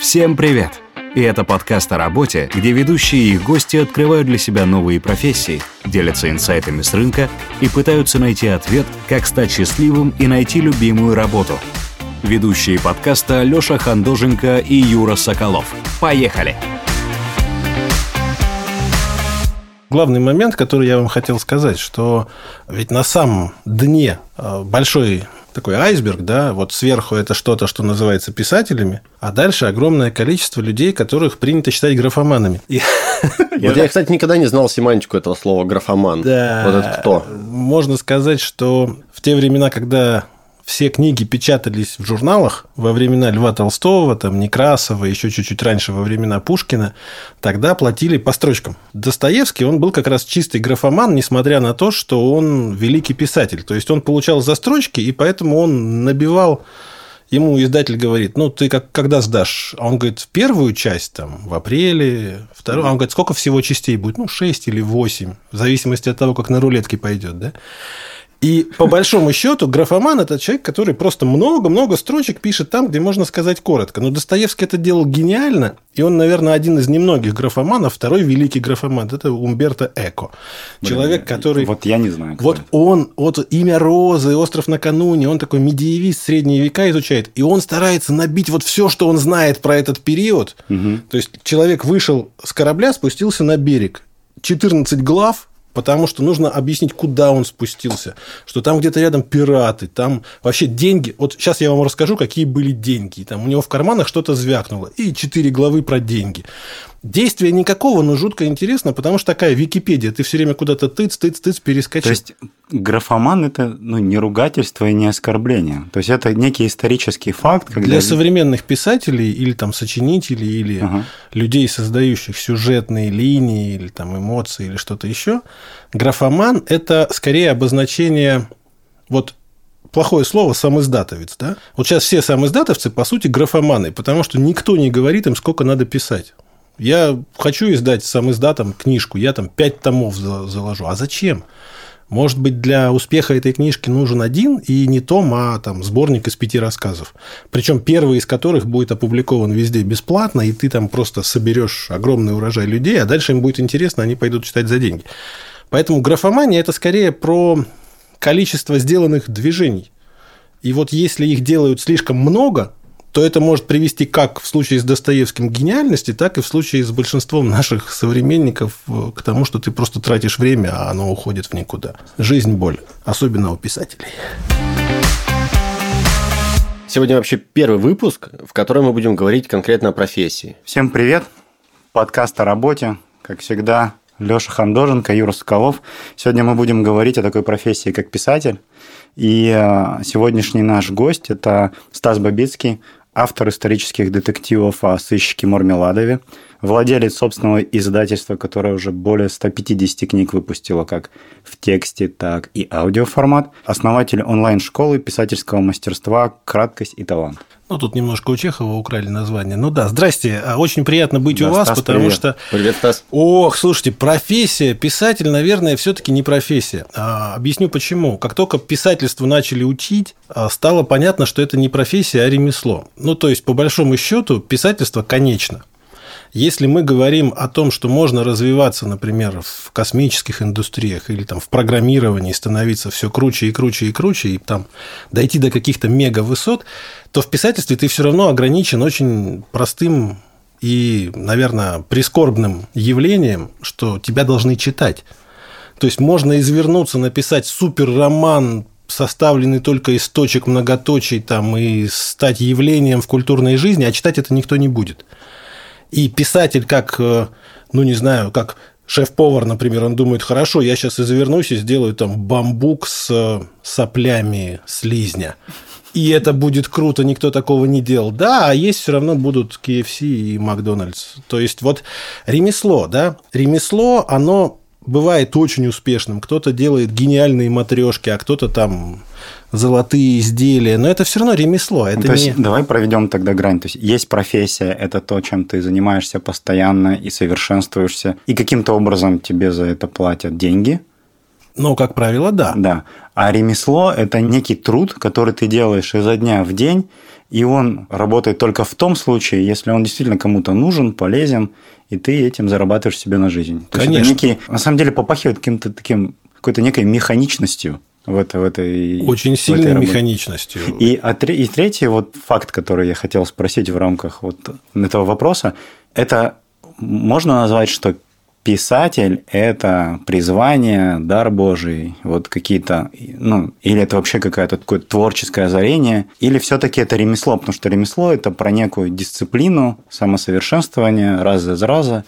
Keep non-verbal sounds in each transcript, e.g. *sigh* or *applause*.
Всем привет! И это подкаст о работе, где ведущие и гости открывают для себя новые профессии, делятся инсайтами с рынка и пытаются найти ответ, как стать счастливым и найти любимую работу. Ведущие подкаста Лёша Хандоженко и Юра Соколов. Поехали! Главный момент, который я вам хотел сказать, что ведь на самом дне э, большой такой айсберг, да, вот сверху это что-то, что называется писателями, а дальше огромное количество людей, которых принято считать графоманами. *laughs* Вот я, кстати, никогда не знал семантику этого слова графоман. Да. Вот это кто? Можно сказать, что в те времена, когда все книги печатались в журналах во времена Льва Толстого, там, Некрасова, еще чуть-чуть раньше, во времена Пушкина, тогда платили по строчкам. Достоевский, он был как раз чистый графоман, несмотря на то, что он великий писатель. То есть, он получал за строчки, и поэтому он набивал Ему издатель говорит, ну, ты как, когда сдашь? А он говорит, первую часть, там, в апреле, вторую. А он говорит, сколько всего частей будет? Ну, 6 или 8, в зависимости от того, как на рулетке пойдет, да? И по большому счету графоман – это человек, который просто много-много строчек пишет там, где можно сказать коротко. Но Достоевский это делал гениально, и он, наверное, один из немногих графоманов, второй великий графоман – это Умберто Эко. Человек, который… Вот я не знаю. Вот это. он, вот имя Розы, Остров накануне, он такой медиевист средние века изучает, и он старается набить вот все, что он знает про этот период. Угу. То есть, человек вышел с корабля, спустился на берег, 14 глав, Потому что нужно объяснить, куда он спустился. Что там где-то рядом пираты, там вообще деньги. Вот сейчас я вам расскажу, какие были деньги. Там у него в карманах что-то звякнуло. И четыре главы про деньги. Действия никакого, но жутко интересно, потому что такая Википедия. Ты все время куда-то тыц, тыц, тыц перескочил. То есть, графоман – это ну, не ругательство и не оскорбление. То есть, это некий исторический факт. Когда... Для современных писателей или там сочинителей, или ага. людей, создающих сюжетные линии, или там эмоции, или что-то еще, графоман – это скорее обозначение вот плохое слово самоиздатовец, да? Вот сейчас все самоиздатовцы, по сути, графоманы, потому что никто не говорит им, сколько надо писать. Я хочу издать сам издатом книжку, я там пять томов заложу. А зачем? Может быть, для успеха этой книжки нужен один и не том, а там сборник из пяти рассказов. Причем первый из которых будет опубликован везде бесплатно, и ты там просто соберешь огромный урожай людей, а дальше им будет интересно, они пойдут читать за деньги. Поэтому графомания – это скорее про количество сделанных движений. И вот если их делают слишком много, то это может привести как в случае с Достоевским к гениальности, так и в случае с большинством наших современников э, к тому, что ты просто тратишь время, а оно уходит в никуда. Жизнь – боль, особенно у писателей. Сегодня вообще первый выпуск, в котором мы будем говорить конкретно о профессии. Всем привет! Подкаст о работе, как всегда, Леша Хандоженко, Юра Соколов. Сегодня мы будем говорить о такой профессии, как писатель. И э, сегодняшний наш гость – это Стас Бабицкий, автор исторических детективов о сыщике Мармеладове, владелец собственного издательства, которое уже более 150 книг выпустило как в тексте, так и аудиоформат, основатель онлайн-школы писательского мастерства «Краткость и талант». Ну, тут немножко у Чехова украли название. Ну да, здрасте. А, очень приятно быть да, у вас, Стас, потому привет. что... Привет, Стас. Ох, слушайте, профессия, писатель, наверное, все-таки не профессия. А, объясню почему. Как только писательство начали учить, а, стало понятно, что это не профессия, а ремесло. Ну, то есть, по большому счету, писательство конечно. Если мы говорим о том, что можно развиваться, например, в космических индустриях или там в программировании, становиться все круче и круче и круче, и там дойти до каких-то мега высот, то в писательстве ты все равно ограничен очень простым и, наверное, прискорбным явлением, что тебя должны читать. То есть можно извернуться, написать суперроман, составленный только из точек многоточий там, и стать явлением в культурной жизни, а читать это никто не будет. И писатель, как, э, ну не знаю, как шеф-повар, например, он думает, хорошо, я сейчас извернусь и сделаю там бамбук с э, соплями слизня. И это будет круто, никто такого не делал. Да, а есть все равно будут KFC и Макдональдс. То есть вот ремесло, да, ремесло, оно бывает очень успешным. Кто-то делает гениальные матрешки, а кто-то там золотые изделия, но это все равно ремесло. Это то не... есть, давай проведем тогда грань. То есть, есть профессия, это то, чем ты занимаешься постоянно и совершенствуешься, и каким-то образом тебе за это платят деньги. Ну, как правило, да. Да. А ремесло – это некий труд, который ты делаешь изо дня в день, и он работает только в том случае, если он действительно кому-то нужен, полезен, и ты этим зарабатываешь себе на жизнь. То Конечно. некий, на самом деле попахивает каким-то таким, какой-то некой механичностью в, это, в этой Очень сильной механичностью. И, а, и третий вот факт, который я хотел спросить в рамках вот этого вопроса, это можно назвать, что писатель – это призвание, дар Божий, вот какие-то, ну, или это вообще какое-то такое творческое озарение, или все-таки это ремесло, потому что ремесло – это про некую дисциплину, самосовершенствование раз за раза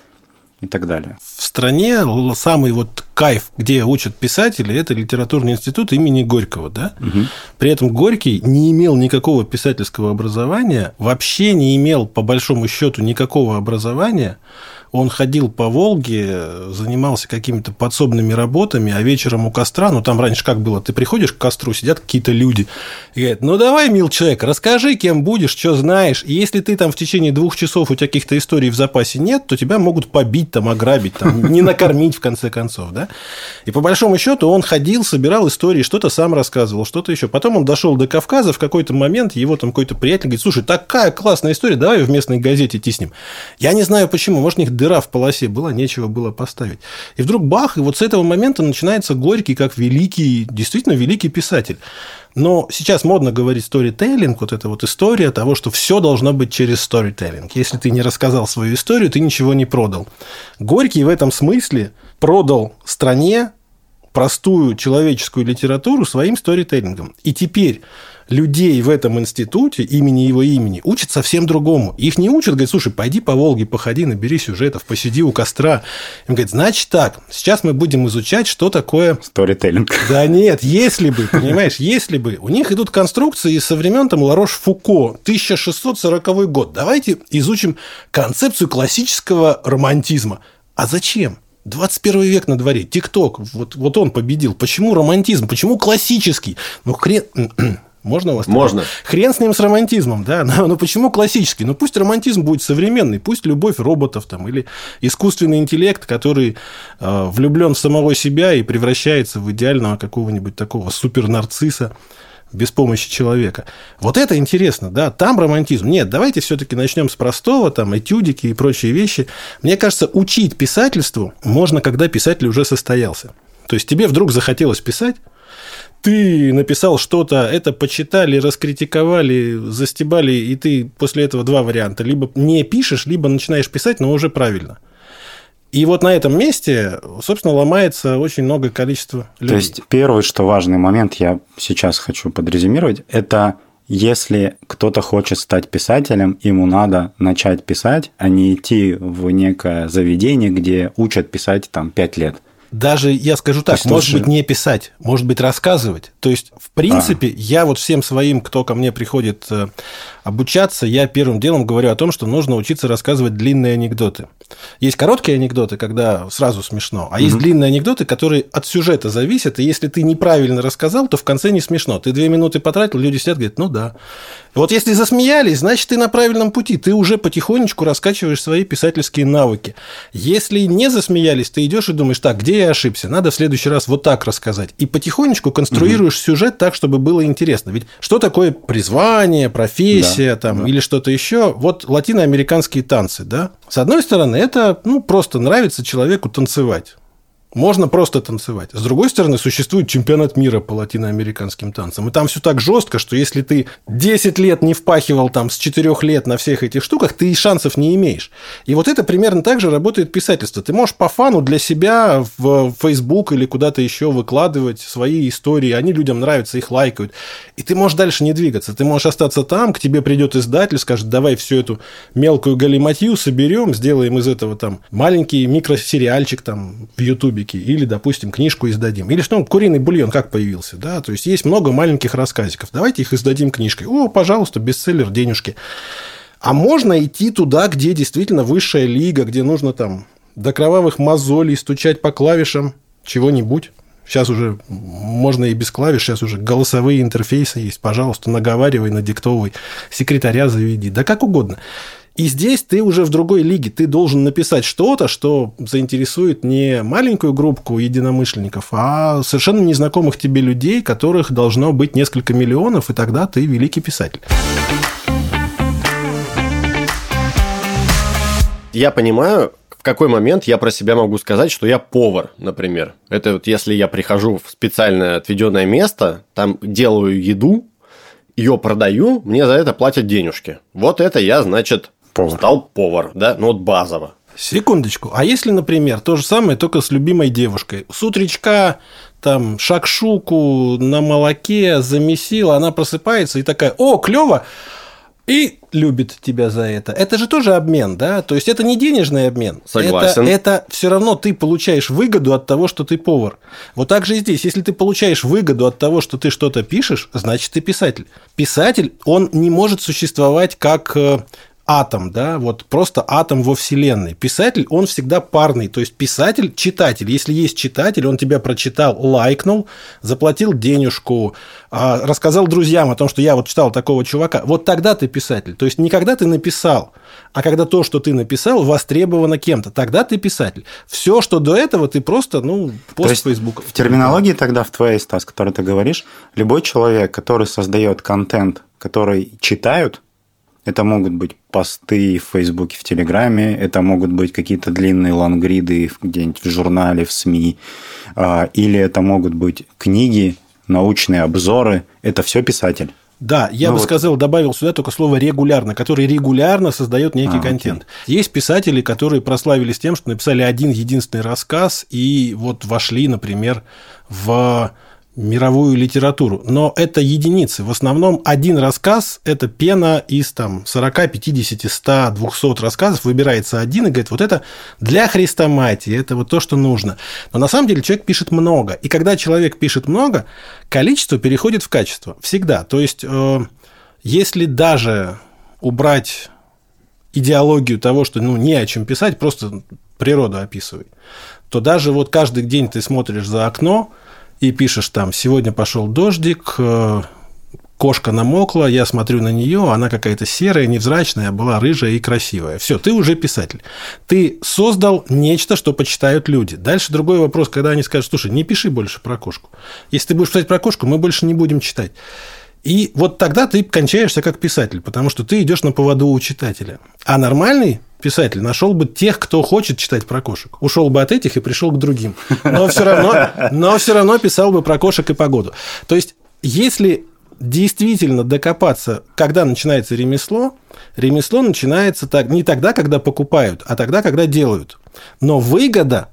и так далее. В стране самый вот кайф, где учат писателей, это литературный институт имени Горького, да? Угу. При этом Горький не имел никакого писательского образования, вообще не имел, по большому счету, никакого образования, он ходил по Волге, занимался какими-то подсобными работами, а вечером у костра, ну там раньше как было, ты приходишь к костру, сидят какие-то люди, и говорят, ну давай, мил человек, расскажи, кем будешь, что знаешь, и если ты там в течение двух часов у тебя каких-то историй в запасе нет, то тебя могут побить, там, ограбить, там, не накормить в конце концов, да? И по большому счету он ходил, собирал истории, что-то сам рассказывал, что-то еще. Потом он дошел до Кавказа, в какой-то момент его там какой-то приятель говорит, слушай, такая классная история, давай в местной газете тиснем. Я не знаю почему, может, у них дыра в полосе была, нечего было поставить. И вдруг бах, и вот с этого момента начинается Горький как великий, действительно великий писатель. Но сейчас модно говорить сторителлинг, вот эта вот история того, что все должно быть через сторителлинг. Если ты не рассказал свою историю, ты ничего не продал. Горький в этом смысле продал стране простую человеческую литературу своим сторителлингом. И теперь людей в этом институте имени его имени учат совсем другому. Их не учат, говорят, слушай, пойди по Волге, походи, набери сюжетов, посиди у костра. Им говорят, значит так, сейчас мы будем изучать, что такое... Сторителлинг. Да нет, если бы, понимаешь, если бы. У них идут конструкции со времен там Ларош-Фуко, 1640 год. Давайте изучим концепцию классического романтизма. А зачем? 21 век на дворе, ТикТок, вот, вот он победил. Почему романтизм? Почему классический? Ну, хрен... Можно у вас? Можно. Хрен с ним с романтизмом, да. Но, *laughs* но почему классический? Ну пусть романтизм будет современный, пусть любовь роботов там или искусственный интеллект, который э, влюблен в самого себя и превращается в идеального какого-нибудь такого супернарцисса без помощи человека. Вот это интересно, да, там романтизм. Нет, давайте все-таки начнем с простого, там, этюдики и прочие вещи. Мне кажется, учить писательству можно, когда писатель уже состоялся. То есть тебе вдруг захотелось писать, ты написал что-то, это почитали, раскритиковали, застебали, и ты после этого два варианта. Либо не пишешь, либо начинаешь писать, но уже правильно. И вот на этом месте, собственно, ломается очень много количества людей. То есть, первый, что важный момент, я сейчас хочу подрезюмировать, это если кто-то хочет стать писателем, ему надо начать писать, а не идти в некое заведение, где учат писать там пять лет – даже, я скажу так, может слушай... быть, не писать, может быть, рассказывать. То есть, в принципе, а. я вот всем своим, кто ко мне приходит э, обучаться, я первым делом говорю о том, что нужно учиться рассказывать длинные анекдоты. Есть короткие анекдоты, когда сразу смешно, а угу. есть длинные анекдоты, которые от сюжета зависят, и если ты неправильно рассказал, то в конце не смешно. Ты две минуты потратил, люди сидят, говорят, ну да. Вот если засмеялись, значит, ты на правильном пути, ты уже потихонечку раскачиваешь свои писательские навыки. Если не засмеялись, ты идешь и думаешь, так, где я ошибся, надо в следующий раз вот так рассказать. И потихонечку конструируешь угу. сюжет так, чтобы было интересно. Ведь что такое призвание, профессия да, там, да. или что-то еще? Вот латиноамериканские танцы, да? С одной стороны, это ну, просто нравится человеку танцевать. Можно просто танцевать. С другой стороны, существует чемпионат мира по латиноамериканским танцам. И там все так жестко, что если ты 10 лет не впахивал там с 4 лет на всех этих штуках, ты и шансов не имеешь. И вот это примерно так же работает писательство. Ты можешь по фану для себя в Facebook или куда-то еще выкладывать свои истории. Они людям нравятся, их лайкают. И ты можешь дальше не двигаться. Ты можешь остаться там, к тебе придет издатель, скажет, давай всю эту мелкую галиматью соберем, сделаем из этого там маленький микросериальчик там в Ютубе кубики, или, допустим, книжку издадим. Или что, куриный бульон как появился, да, то есть есть много маленьких рассказиков, давайте их издадим книжкой. О, пожалуйста, бестселлер, денежки. А можно идти туда, где действительно высшая лига, где нужно там до кровавых мозолей стучать по клавишам чего-нибудь. Сейчас уже можно и без клавиш, сейчас уже голосовые интерфейсы есть. Пожалуйста, наговаривай, надиктовывай, секретаря заведи, да как угодно. И здесь ты уже в другой лиге, ты должен написать что-то, что заинтересует не маленькую группку единомышленников, а совершенно незнакомых тебе людей, которых должно быть несколько миллионов, и тогда ты великий писатель. Я понимаю, в какой момент я про себя могу сказать, что я повар, например. Это вот если я прихожу в специально отведенное место, там делаю еду, ее продаю, мне за это платят денежки. Вот это я, значит, повар. стал повар, да, ну вот базово. Секундочку. А если, например, то же самое, только с любимой девушкой. С утречка там шакшуку на молоке замесила, она просыпается и такая, о, клево, и любит тебя за это. Это же тоже обмен, да? То есть это не денежный обмен. Согласен. Это, это все равно ты получаешь выгоду от того, что ты повар. Вот так же и здесь. Если ты получаешь выгоду от того, что ты что-то пишешь, значит ты писатель. Писатель, он не может существовать как э, атом, да, вот просто атом во Вселенной. Писатель, он всегда парный, то есть писатель, читатель. Если есть читатель, он тебя прочитал, лайкнул, заплатил денежку, а, рассказал друзьям о том, что я вот читал такого чувака. Вот тогда ты писатель. То есть не когда ты написал, а когда то, что ты написал, востребовано кем-то. Тогда ты писатель. Все, что до этого, ты просто, ну, пост Facebook. В терминологии тогда, в твоей, Стас, которой ты говоришь, любой человек, который создает контент, который читают, это могут быть посты в Фейсбуке, в Телеграме, это могут быть какие-то длинные лонгриды где-нибудь в журнале, в СМИ, а, или это могут быть книги, научные обзоры. Это все писатель. Да, я ну бы вот. сказал, добавил сюда только слово регулярно, который регулярно создает некий а, контент. Окей. Есть писатели, которые прославились тем, что написали один единственный рассказ и вот вошли, например, в мировую литературу. Но это единицы. В основном один рассказ – это пена из там, 40, 50, 100, 200 рассказов. Выбирается один и говорит, вот это для хрестоматии, это вот то, что нужно. Но на самом деле человек пишет много. И когда человек пишет много, количество переходит в качество. Всегда. То есть, э, если даже убрать идеологию того, что ну, не о чем писать, просто природу описывай, то даже вот каждый день ты смотришь за окно – и пишешь там, сегодня пошел дождик, э, кошка намокла, я смотрю на нее, она какая-то серая, невзрачная, была рыжая и красивая. Все, ты уже писатель. Ты создал нечто, что почитают люди. Дальше другой вопрос, когда они скажут, слушай, не пиши больше про кошку. Если ты будешь писать про кошку, мы больше не будем читать. И вот тогда ты кончаешься как писатель, потому что ты идешь на поводу у читателя. А нормальный писатель нашел бы тех, кто хочет читать про кошек. Ушел бы от этих и пришел к другим. Но все равно, но все равно писал бы про кошек и погоду. То есть, если действительно докопаться, когда начинается ремесло, ремесло начинается так, не тогда, когда покупают, а тогда, когда делают. Но выгода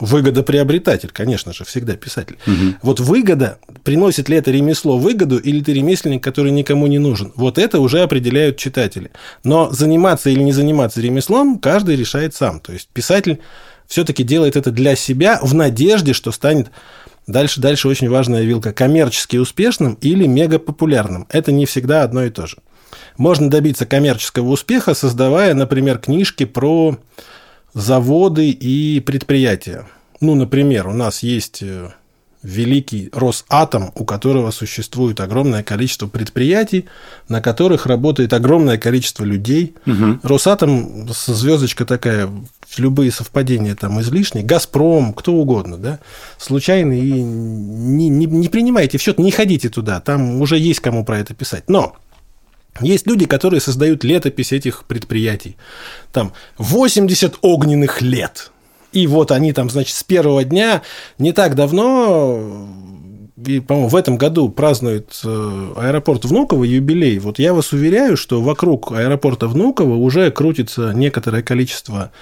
Выгодоприобретатель, конечно же, всегда писатель. Угу. Вот выгода, приносит ли это ремесло выгоду, или ты ремесленник, который никому не нужен, вот это уже определяют читатели. Но заниматься или не заниматься ремеслом каждый решает сам. То есть писатель все-таки делает это для себя в надежде, что станет дальше, дальше очень важная вилка, коммерчески успешным или мегапопулярным. Это не всегда одно и то же. Можно добиться коммерческого успеха, создавая, например, книжки про заводы и предприятия. Ну, например, у нас есть э, великий Росатом, у которого существует огромное количество предприятий, на которых работает огромное количество людей. Угу. Росатом, звездочка такая, любые совпадения там излишние. Газпром, кто угодно, да, случайно и не, не, не принимайте в счет, не ходите туда, там уже есть кому про это писать. Но есть люди, которые создают летопись этих предприятий. Там 80 огненных лет. И вот они там, значит, с первого дня, не так давно, и, по-моему, в этом году празднует э, аэропорт Внуково юбилей. Вот я вас уверяю, что вокруг аэропорта Внуково уже крутится некоторое количество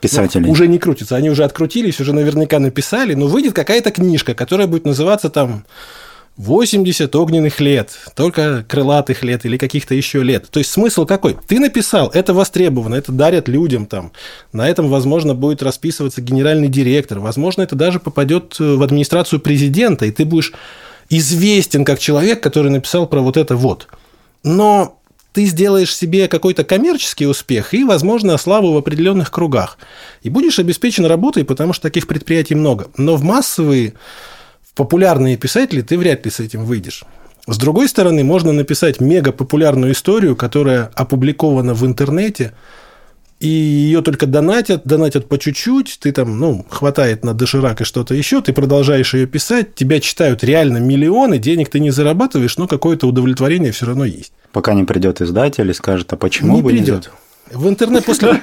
писателей. Ну, уже не крутится, они уже открутились, уже наверняка написали, но выйдет какая-то книжка, которая будет называться там 80 огненных лет, только крылатых лет или каких-то еще лет. То есть смысл какой? Ты написал, это востребовано, это дарят людям там. На этом, возможно, будет расписываться генеральный директор, возможно, это даже попадет в администрацию президента, и ты будешь известен как человек, который написал про вот это вот. Но ты сделаешь себе какой-то коммерческий успех и, возможно, славу в определенных кругах. И будешь обеспечен работой, потому что таких предприятий много. Но в массовые популярные писатели, ты вряд ли с этим выйдешь. С другой стороны, можно написать мега популярную историю, которая опубликована в интернете, и ее только донатят, донатят по чуть-чуть, ты там, ну, хватает на доширак и что-то еще, ты продолжаешь ее писать, тебя читают реально миллионы, денег ты не зарабатываешь, но какое-то удовлетворение все равно есть. Пока не придет издатель и скажет, а почему не бы придет. В интернет после,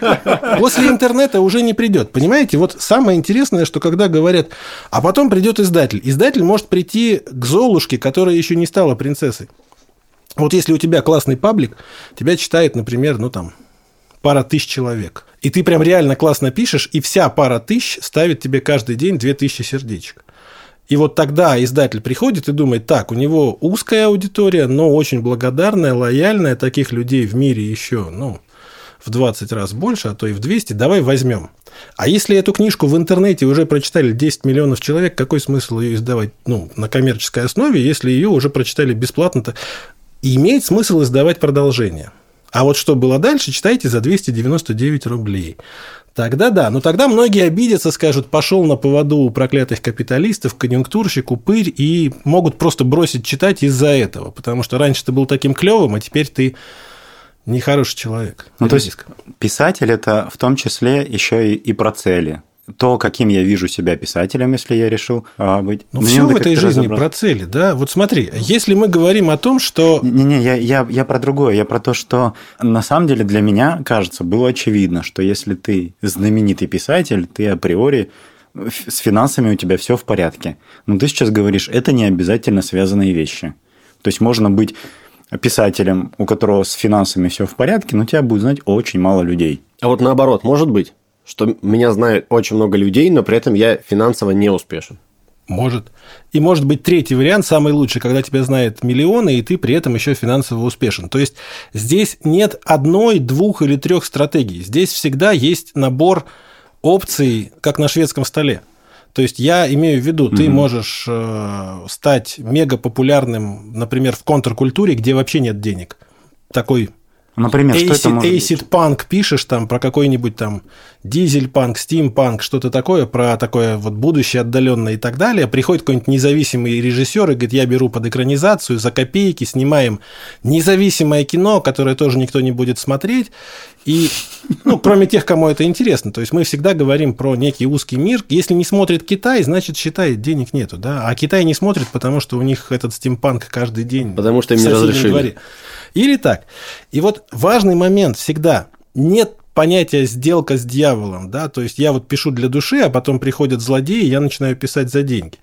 после интернета уже не придет. Понимаете, вот самое интересное, что когда говорят, а потом придет издатель. Издатель может прийти к Золушке, которая еще не стала принцессой. Вот если у тебя классный паблик, тебя читает, например, ну там пара тысяч человек. И ты прям реально классно пишешь, и вся пара тысяч ставит тебе каждый день две тысячи сердечек. И вот тогда издатель приходит и думает, так, у него узкая аудитория, но очень благодарная, лояльная, таких людей в мире еще, ну, в 20 раз больше, а то и в 200, давай возьмем. А если эту книжку в интернете уже прочитали 10 миллионов человек, какой смысл ее издавать ну, на коммерческой основе, если ее уже прочитали бесплатно-то? Имеет смысл издавать продолжение. А вот что было дальше, читайте за 299 рублей. Тогда да, но тогда многие обидятся, скажут, пошел на поводу у проклятых капиталистов, конъюнктурщик, упырь, и могут просто бросить читать из-за этого, потому что раньше ты был таким клевым, а теперь ты нехороший человек. Ну, то есть писатель это в том числе еще и, и про цели то, каким я вижу себя писателем, если я решил а, быть. Ну, все в этой жизни про цели, да? Вот смотри, если мы говорим о том, что... Не-не, я, я, я про другое. Я про то, что на самом деле для меня, кажется, было очевидно, что если ты знаменитый писатель, ты априори с финансами у тебя все в порядке. Но ты сейчас говоришь, это не обязательно связанные вещи. То есть можно быть писателем, у которого с финансами все в порядке, но тебя будет знать очень мало людей. А вот наоборот, может быть? что меня знает очень много людей, но при этом я финансово не успешен. Может. И может быть третий вариант, самый лучший, когда тебя знает миллионы, и ты при этом еще финансово успешен. То есть здесь нет одной, двух или трех стратегий. Здесь всегда есть набор опций, как на шведском столе. То есть я имею в виду, ты можешь э, стать мега популярным, например, в контркультуре, где вообще нет денег. Такой Например, Acid, что это может Acid? Punk пишешь там про какой-нибудь там дизель-панк, стим-панк, что-то такое, про такое вот будущее отдаленное и так далее. Приходит какой-нибудь независимый режиссер и говорит, я беру под экранизацию за копейки, снимаем независимое кино, которое тоже никто не будет смотреть. И, ну, кроме тех, кому это интересно. То есть мы всегда говорим про некий узкий мир. Если не смотрит Китай, значит, считает, денег нету, да. А Китай не смотрит, потому что у них этот стимпанк каждый день. Потому что им не разрешили. дворе. Или так. И вот важный момент всегда. Нет понятия сделка с дьяволом, да, то есть я вот пишу для души, а потом приходят злодеи, и я начинаю писать за деньги.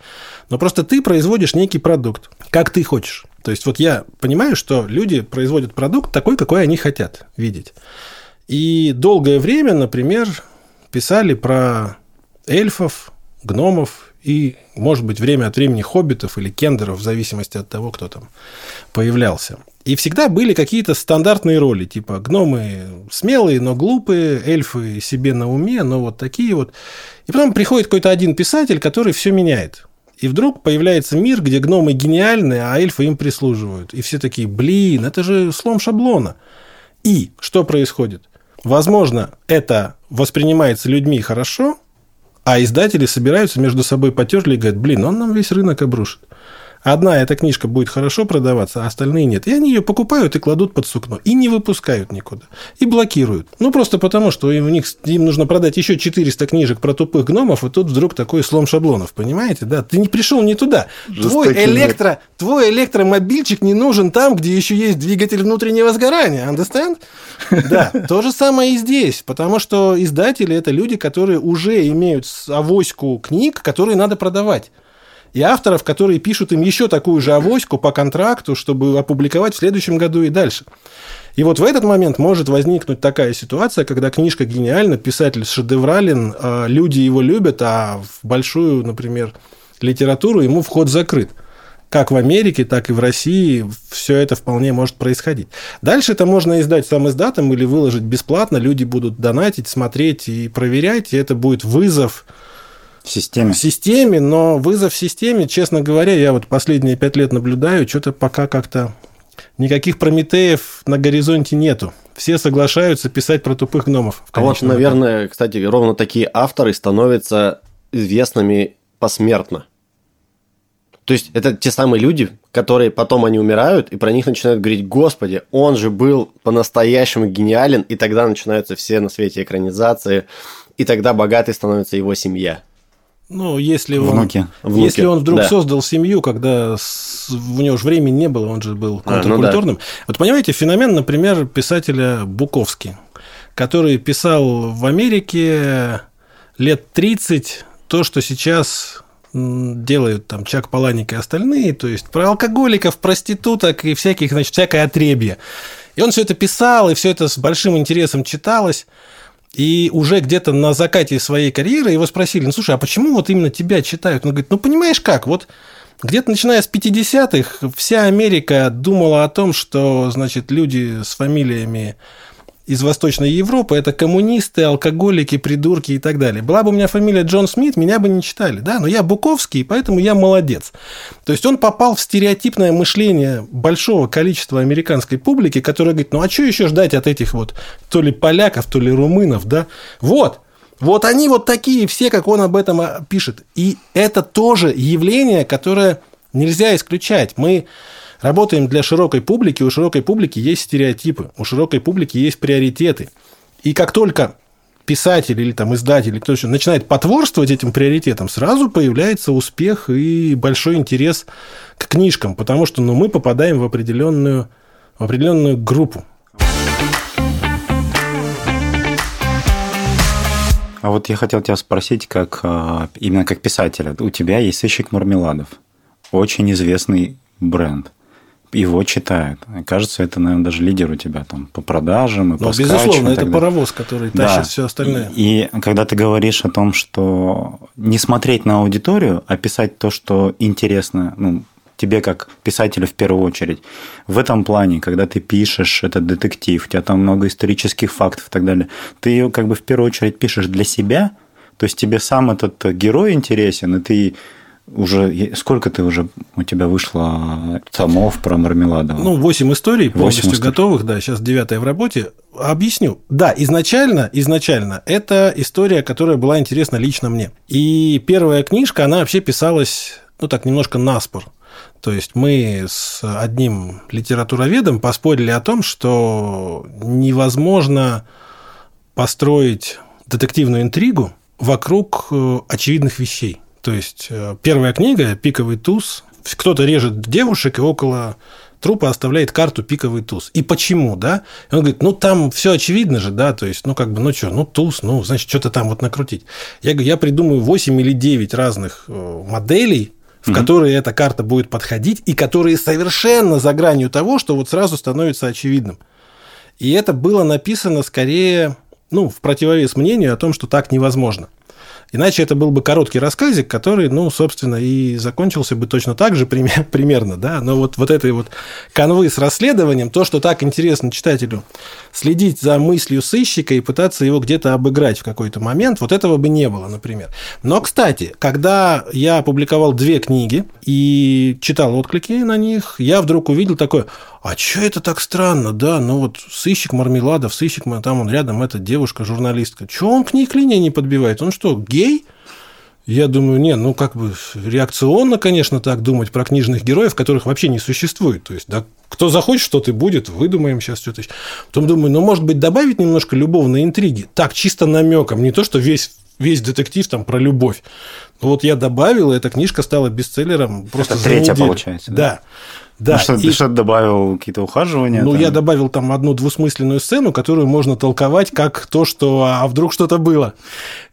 Но просто ты производишь некий продукт, как ты хочешь. То есть вот я понимаю, что люди производят продукт такой, какой они хотят видеть. И долгое время, например, писали про эльфов, гномов и, может быть, время от времени хоббитов или кендеров, в зависимости от того, кто там появлялся. И всегда были какие-то стандартные роли, типа гномы смелые, но глупые, эльфы себе на уме, но вот такие вот. И потом приходит какой-то один писатель, который все меняет. И вдруг появляется мир, где гномы гениальны, а эльфы им прислуживают. И все такие, блин, это же слом шаблона. И что происходит? Возможно, это воспринимается людьми хорошо, а издатели собираются между собой потерли и говорят, блин, он нам весь рынок обрушит. Одна эта книжка будет хорошо продаваться, а остальные нет. И они ее покупают и кладут под сукно. И не выпускают никуда. И блокируют. Ну, просто потому, что им, у них, им нужно продать еще 400 книжек про тупых гномов, и тут вдруг такой слом шаблонов. Понимаете? Да, ты не пришел не туда. Твой, Жестокий мир. электро, твой электромобильчик не нужен там, где еще есть двигатель внутреннего сгорания. Understand? *laughs* Да, то же самое и здесь. Потому что издатели – это люди, которые уже имеют авоську книг, которые надо продавать и авторов, которые пишут им еще такую же авоську по контракту, чтобы опубликовать в следующем году и дальше. И вот в этот момент может возникнуть такая ситуация, когда книжка гениальна, писатель шедеврален, а люди его любят, а в большую, например, литературу ему вход закрыт. Как в Америке, так и в России все это вполне может происходить. Дальше это можно издать сам издатом или выложить бесплатно. Люди будут донатить, смотреть и проверять. И это будет вызов системе. в системе, но вызов системе, честно говоря, я вот последние пять лет наблюдаю, что-то пока как-то никаких Прометеев на горизонте нету. Все соглашаются писать про тупых гномов. А вот, наверное, кстати, ровно такие авторы становятся известными посмертно. То есть это те самые люди, которые потом они умирают, и про них начинают говорить, господи, он же был по-настоящему гениален, и тогда начинаются все на свете экранизации, и тогда богатой становится его семья. Ну, если он, Внуки. Внуки, если он вдруг да. создал семью, когда с- у него же времени не было, он же был А, ну да. контркультурным. Вот понимаете, феномен, например, писателя Буковский. который писал в Америке лет 30 то, что сейчас делают там Чак Паланик и остальные, то есть про алкоголиков, проституток и всяких, значит, всякое отребье. И он все это писал, и все это с большим интересом читалось. И уже где-то на закате своей карьеры его спросили, ну, слушай, а почему вот именно тебя читают? Он говорит, ну, понимаешь как, вот где-то начиная с 50-х вся Америка думала о том, что, значит, люди с фамилиями из Восточной Европы, это коммунисты, алкоголики, придурки и так далее. Была бы у меня фамилия Джон Смит, меня бы не читали, да, но я Буковский, поэтому я молодец. То есть он попал в стереотипное мышление большого количества американской публики, которая говорит, ну а что еще ждать от этих вот то ли поляков, то ли румынов, да? Вот, вот они вот такие все, как он об этом а, пишет. И это тоже явление, которое нельзя исключать. Мы работаем для широкой публики, у широкой публики есть стереотипы, у широкой публики есть приоритеты. И как только писатель или там издатель, или кто-то начинает потворствовать этим приоритетам, сразу появляется успех и большой интерес к книжкам, потому что ну, мы попадаем в определенную, в определенную группу. А вот я хотел тебя спросить, как а, именно как писателя. У тебя есть сыщик мармеладов, очень известный бренд его читают. Кажется, это, наверное, даже лидер у тебя там по продажам и ну, по Безусловно, это паровоз, который да. тащит все остальное. И, и когда ты говоришь о том, что не смотреть на аудиторию, а писать то, что интересно, ну, тебе как писателю в первую очередь. В этом плане, когда ты пишешь этот детектив, у тебя там много исторических фактов и так далее, ты ее как бы в первую очередь пишешь для себя, то есть тебе сам этот герой интересен, и ты уже сколько ты уже у тебя вышло томов про мармеладово? Ну, 8 историй полностью 8 готовых, да, сейчас девятая в работе. Объясню. Да, изначально, изначально это история, которая была интересна лично мне. И первая книжка, она вообще писалась, ну, так, немножко наспор. То есть мы с одним литературоведом поспорили о том, что невозможно построить детективную интригу вокруг э, очевидных вещей. То есть э, первая книга «Пиковый туз». Кто-то режет девушек и около трупа оставляет карту «Пиковый туз». И почему, да? И он говорит, ну, там все очевидно же, да, то есть, ну, как бы, ну, что, ну, туз, ну, значит, что-то там вот накрутить. Я говорю, я придумаю 8 или 9 разных э, моделей, в mm-hmm. которые эта карта будет подходить, и которые совершенно за гранью того, что вот сразу становится очевидным. И это было написано скорее, ну, в противовес мнению о том, что так невозможно. Иначе это был бы короткий рассказик, который, ну, собственно, и закончился бы точно так же *laughs* примерно, да. Но вот, вот этой вот канвы с расследованием, то, что так интересно читателю следить за мыслью сыщика и пытаться его где-то обыграть в какой-то момент, вот этого бы не было, например. Но, кстати, когда я опубликовал две книги и читал отклики на них, я вдруг увидел такое, а что это так странно, да, ну вот сыщик Мармеладов, сыщик, там он рядом, эта девушка-журналистка, что он к ней клинья не подбивает, он что, гей? Я думаю, не, ну как бы реакционно, конечно, так думать про книжных героев, которых вообще не существует. То есть, да, кто захочет, что-то будет, выдумаем сейчас что-то. Потом думаю, ну, может быть, добавить немножко любовной интриги. Так, чисто намеком, не то, что весь весь детектив там про любовь. Ну, вот я добавил, и эта книжка стала бестселлером просто Это третья, неделю. получается. Да. да. Да, ну, что, и... Ты что добавил какие-то ухаживания? Ну, там? я добавил там одну двусмысленную сцену, которую можно толковать как то, что а вдруг что-то было.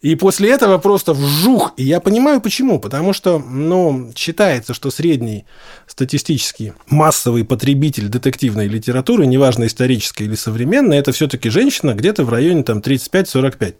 И после этого просто вжух. И я понимаю, почему. Потому что, ну, считается, что средний статистический массовый потребитель детективной литературы, неважно исторической или современной, это все-таки женщина где-то в районе там 35-45.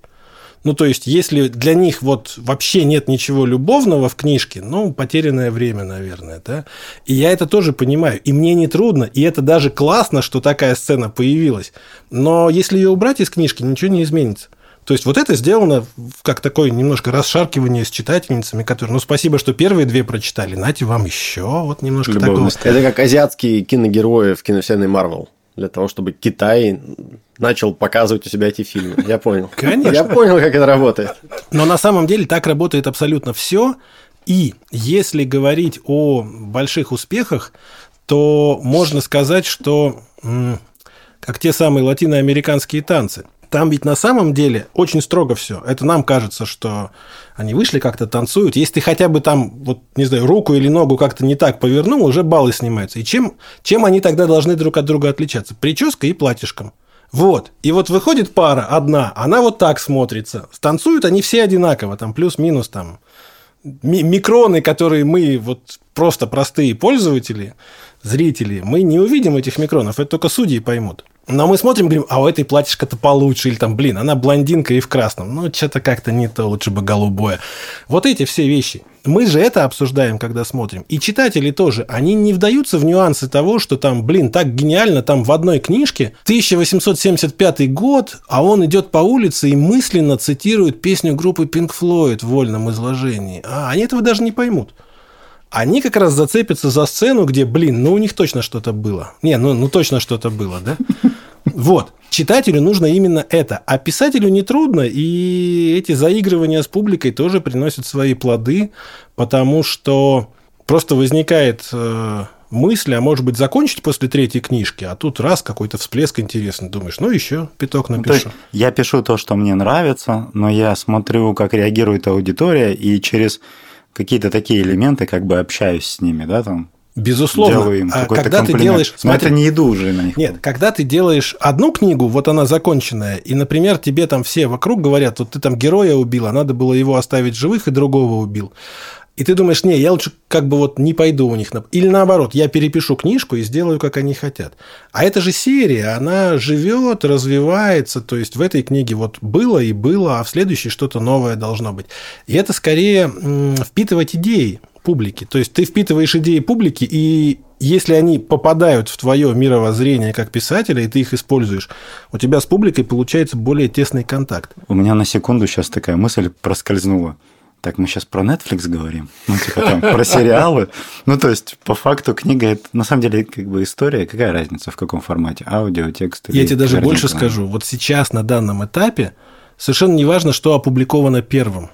Ну, то есть, если для них вот вообще нет ничего любовного в книжке, ну, потерянное время, наверное, да. И я это тоже понимаю. И мне не трудно, и это даже классно, что такая сцена появилась. Но если ее убрать из книжки, ничего не изменится. То есть вот это сделано как такое немножко расшаркивание с читательницами, которые, ну, спасибо, что первые две прочитали, нате вам еще вот немножко Любовность. такого. Это как азиатские киногерои в киновселенной Марвел для того, чтобы Китай начал показывать у себя эти фильмы. Я понял. Конечно. Я понял, как это работает. Но на самом деле так работает абсолютно все. И если говорить о больших успехах, то можно сказать, что как те самые латиноамериканские танцы – там ведь на самом деле очень строго все. Это нам кажется, что они вышли как-то танцуют. Если ты хотя бы там, вот, не знаю, руку или ногу как-то не так повернул, уже баллы снимаются. И чем, чем они тогда должны друг от друга отличаться? Прической и платьишком. Вот. И вот выходит пара одна, она вот так смотрится. Станцуют они все одинаково, там плюс-минус там микроны, которые мы вот просто простые пользователи, зрители, мы не увидим этих микронов, это только судьи поймут. Но мы смотрим, говорим, а у этой платьишко-то получше, или там, блин, она блондинка и в красном. Ну, что-то как-то не то, лучше бы голубое. Вот эти все вещи. Мы же это обсуждаем, когда смотрим. И читатели тоже, они не вдаются в нюансы того, что там, блин, так гениально, там в одной книжке 1875 год, а он идет по улице и мысленно цитирует песню группы Pink Floyd в вольном изложении. А они этого даже не поймут они как раз зацепятся за сцену, где, блин, ну у них точно что-то было. Не, ну, ну точно что-то было, да? *laughs* Вот. Читателю нужно именно это. А писателю нетрудно, и эти заигрывания с публикой тоже приносят свои плоды, потому что просто возникает э, мысль, а может быть, закончить после третьей книжки, а тут раз какой-то всплеск интересный, думаешь, ну еще пяток ну, напишу. я пишу то, что мне нравится, но я смотрю, как реагирует аудитория, и через какие-то такие элементы, как бы общаюсь с ними, да, там. Безусловно. Делаю им а когда комплимент. ты делаешь... Но смотри, это не иду уже на них. Нет, когда ты делаешь одну книгу, вот она законченная, и, например, тебе там все вокруг говорят, вот ты там героя убил, а надо было его оставить живых, и другого убил. И ты думаешь, не, я лучше как бы вот не пойду у них. На... Или наоборот, я перепишу книжку и сделаю, как они хотят. А это же серия, она живет, развивается. То есть в этой книге вот было и было, а в следующей что-то новое должно быть. И это скорее впитывать идеи публики. То есть ты впитываешь идеи публики, и если они попадают в твое мировоззрение как писателя, и ты их используешь, у тебя с публикой получается более тесный контакт. У меня на секунду сейчас такая мысль проскользнула. Так, мы сейчас про Netflix говорим, ну, типа там, про сериалы. Ну, то есть, по факту, книга, это на самом деле, как бы история, какая разница, в каком формате, аудио, текст Я тебе даже больше скажу, вот сейчас, на данном этапе, совершенно не важно, что опубликовано первым.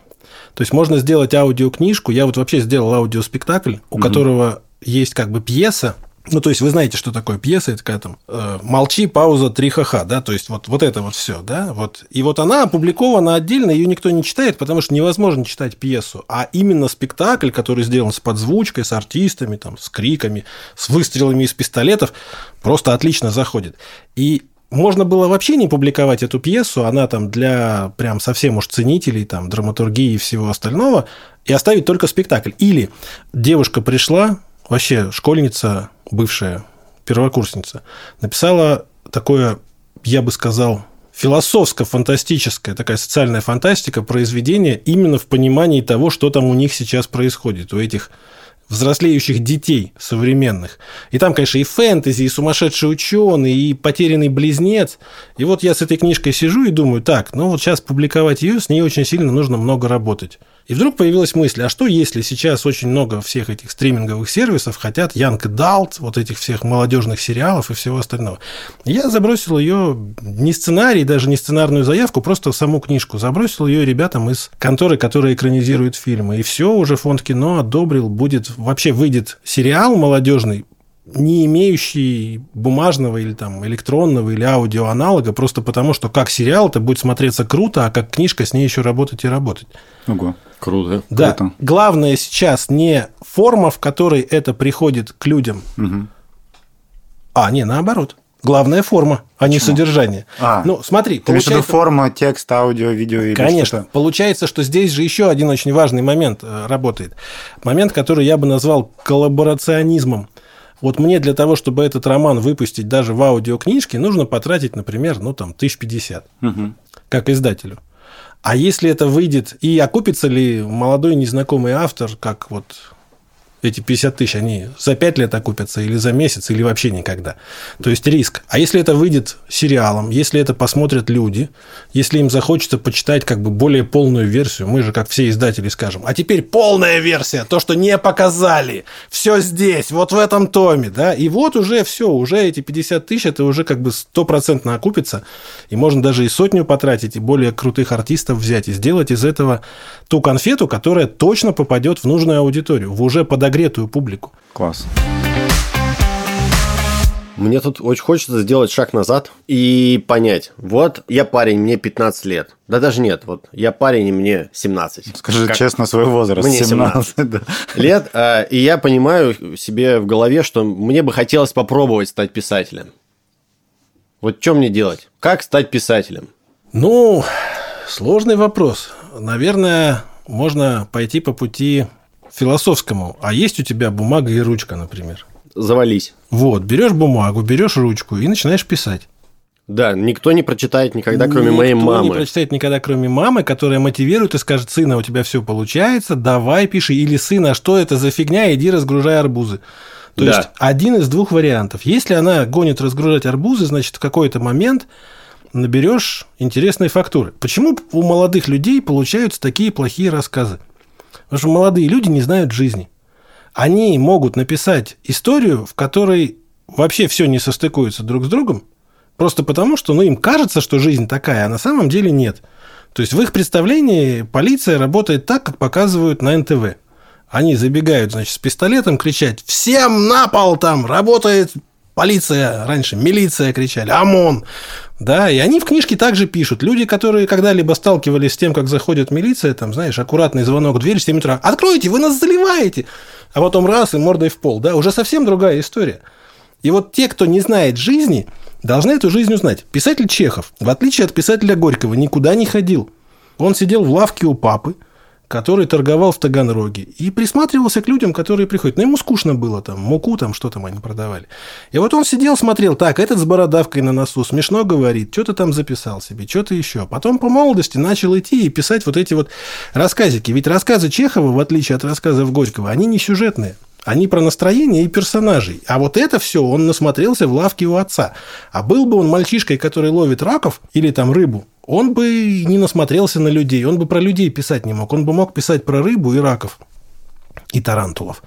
То есть, можно сделать аудиокнижку, я вот вообще сделал аудиоспектакль, у угу. которого есть как бы пьеса, ну, то есть вы знаете, что такое пьеса, это такая там э, молчи, пауза, три ха-ха, да, то есть вот, вот это вот все, да, вот. И вот она опубликована отдельно, ее никто не читает, потому что невозможно читать пьесу, а именно спектакль, который сделан с подзвучкой, с артистами, там, с криками, с выстрелами из пистолетов, просто отлично заходит. И можно было вообще не публиковать эту пьесу, она там для прям совсем уж ценителей, там, драматургии и всего остального, и оставить только спектакль. Или девушка пришла, вообще школьница, бывшая первокурсница, написала такое, я бы сказал, философско-фантастическая, такая социальная фантастика, произведение именно в понимании того, что там у них сейчас происходит, у этих взрослеющих детей современных. И там, конечно, и фэнтези, и сумасшедший ученый, и потерянный близнец. И вот я с этой книжкой сижу и думаю, так, ну вот сейчас публиковать ее, с ней очень сильно нужно много работать. И вдруг появилась мысль, а что если сейчас очень много всех этих стриминговых сервисов хотят Янг Далт, вот этих всех молодежных сериалов и всего остального. Я забросил ее не сценарий, даже не сценарную заявку, просто саму книжку. Забросил ее ребятам из конторы, которая экранизирует фильмы. И все, уже фонд кино одобрил, будет, вообще выйдет сериал молодежный, не имеющий бумажного или там электронного или аудиоаналога, просто потому что как сериал это будет смотреться круто, а как книжка с ней еще работать и работать. Ого. Круто. Да. Круто. Главное сейчас не форма, в которой это приходит к людям, угу. а не наоборот. Главная форма, а не содержание. А, ну, смотри, ты получается... форма, текст, аудио, видео или Конечно. Что-то? Получается, что здесь же еще один очень важный момент э, работает. Момент, который я бы назвал коллаборационизмом. Вот мне для того, чтобы этот роман выпустить даже в аудиокнижке, нужно потратить, например, ну там, 1050, угу. как издателю. А если это выйдет, и окупится ли молодой незнакомый автор, как вот эти 50 тысяч, они за 5 лет окупятся или за месяц, или вообще никогда. То есть риск. А если это выйдет сериалом, если это посмотрят люди, если им захочется почитать как бы более полную версию, мы же, как все издатели, скажем, а теперь полная версия, то, что не показали, все здесь, вот в этом томе, да, и вот уже все, уже эти 50 тысяч, это уже как бы стопроцентно окупится, и можно даже и сотню потратить, и более крутых артистов взять, и сделать из этого ту конфету, которая точно попадет в нужную аудиторию, в уже подогретую подогретую публику. Класс. Мне тут очень хочется сделать шаг назад и понять. Вот я парень, мне 15 лет. Да даже нет, вот я парень, и мне 17. Скажи как... честно свой возраст. Мне 17, 17 да. лет. А, и я понимаю себе в голове, что мне бы хотелось попробовать стать писателем. Вот что мне делать? Как стать писателем? Ну, сложный вопрос. Наверное, можно пойти по пути философскому. А есть у тебя бумага и ручка, например? Завались. Вот, берешь бумагу, берешь ручку и начинаешь писать. Да, никто не прочитает никогда, кроме Никто моей мамы. не прочитает никогда, кроме мамы, которая мотивирует и скажет, сына, у тебя все получается, давай пиши. Или сына, что это за фигня, иди разгружай арбузы. То Да. есть, один из двух вариантов. Если она гонит разгружать арбузы, значит, в какой-то момент наберешь интересные фактуры. Почему у молодых людей получаются такие плохие рассказы? Потому что молодые люди не знают жизни. Они могут написать историю, в которой вообще все не состыкуется друг с другом, просто потому, что ну, им кажется, что жизнь такая, а на самом деле нет. То есть в их представлении полиция работает так, как показывают на НТВ. Они забегают, значит, с пистолетом кричать «Всем на пол там! Работает полиция!» Раньше милиция кричали «ОМОН!» Да, и они в книжке также пишут. Люди, которые когда-либо сталкивались с тем, как заходит милиция, там, знаешь, аккуратный звонок в дверь в 7 утра. «Откройте, вы нас заливаете!» А потом раз и мордой в пол. Да, уже совсем другая история. И вот те, кто не знает жизни, должны эту жизнь узнать. Писатель Чехов, в отличие от писателя Горького, никуда не ходил. Он сидел в лавке у папы, который торговал в Таганроге, и присматривался к людям, которые приходят. Но ему скучно было там, муку там, что там они продавали. И вот он сидел, смотрел, так, этот с бородавкой на носу, смешно говорит, что-то там записал себе, что-то еще. Потом по молодости начал идти и писать вот эти вот рассказики. Ведь рассказы Чехова, в отличие от рассказов Горького, они не сюжетные. Они про настроение и персонажей. А вот это все он насмотрелся в лавке у отца. А был бы он мальчишкой, который ловит раков или там рыбу, он бы не насмотрелся на людей, он бы про людей писать не мог. Он бы мог писать про рыбу и раков и тарантулов.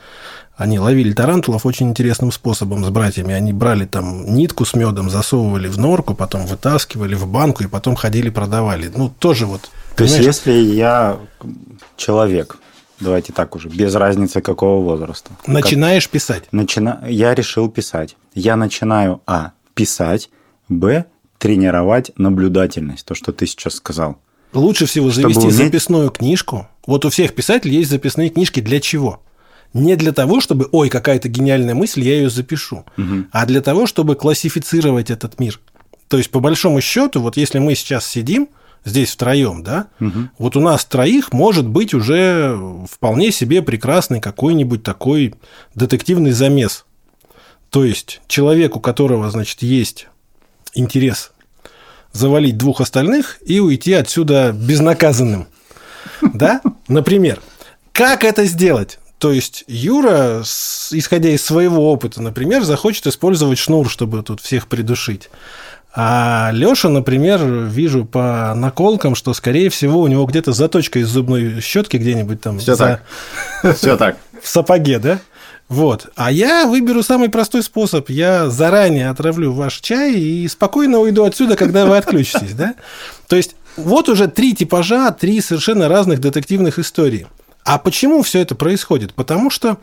Они ловили тарантулов очень интересным способом с братьями. Они брали там нитку с медом, засовывали в норку, потом вытаскивали в банку и потом ходили продавали. Ну, тоже вот. То есть, если я человек, давайте так уже, без разницы какого возраста. Начинаешь писать. Начина... Я решил писать. Я начинаю, а, писать, б, тренировать наблюдательность, то, что ты сейчас сказал. Лучше всего Чтобы завести уметь- записную книжку. Вот у всех писателей есть записные книжки. Для чего? Не для того, чтобы, ой, какая-то гениальная мысль, я ее запишу, а для того, чтобы классифицировать этот мир. То есть, по большому счету, вот если мы сейчас сидим здесь втроем, да, вот у нас троих может быть уже вполне себе прекрасный какой-нибудь такой детективный замес. То есть, человек, у которого, значит, есть интерес завалить двух остальных и уйти отсюда безнаказанным. Да? Например. Как это сделать? То есть Юра, исходя из своего опыта, например, захочет использовать шнур, чтобы тут всех придушить. А Леша, например, вижу по наколкам, что, скорее всего, у него где-то заточка из зубной щетки где-нибудь там Все за- так. Все так. в сапоге, да? Вот. А я выберу самый простой способ. Я заранее отравлю ваш чай и спокойно уйду отсюда, когда вы отключитесь, да? То есть, вот уже три типажа, три совершенно разных детективных историй. А почему все это происходит? Потому что,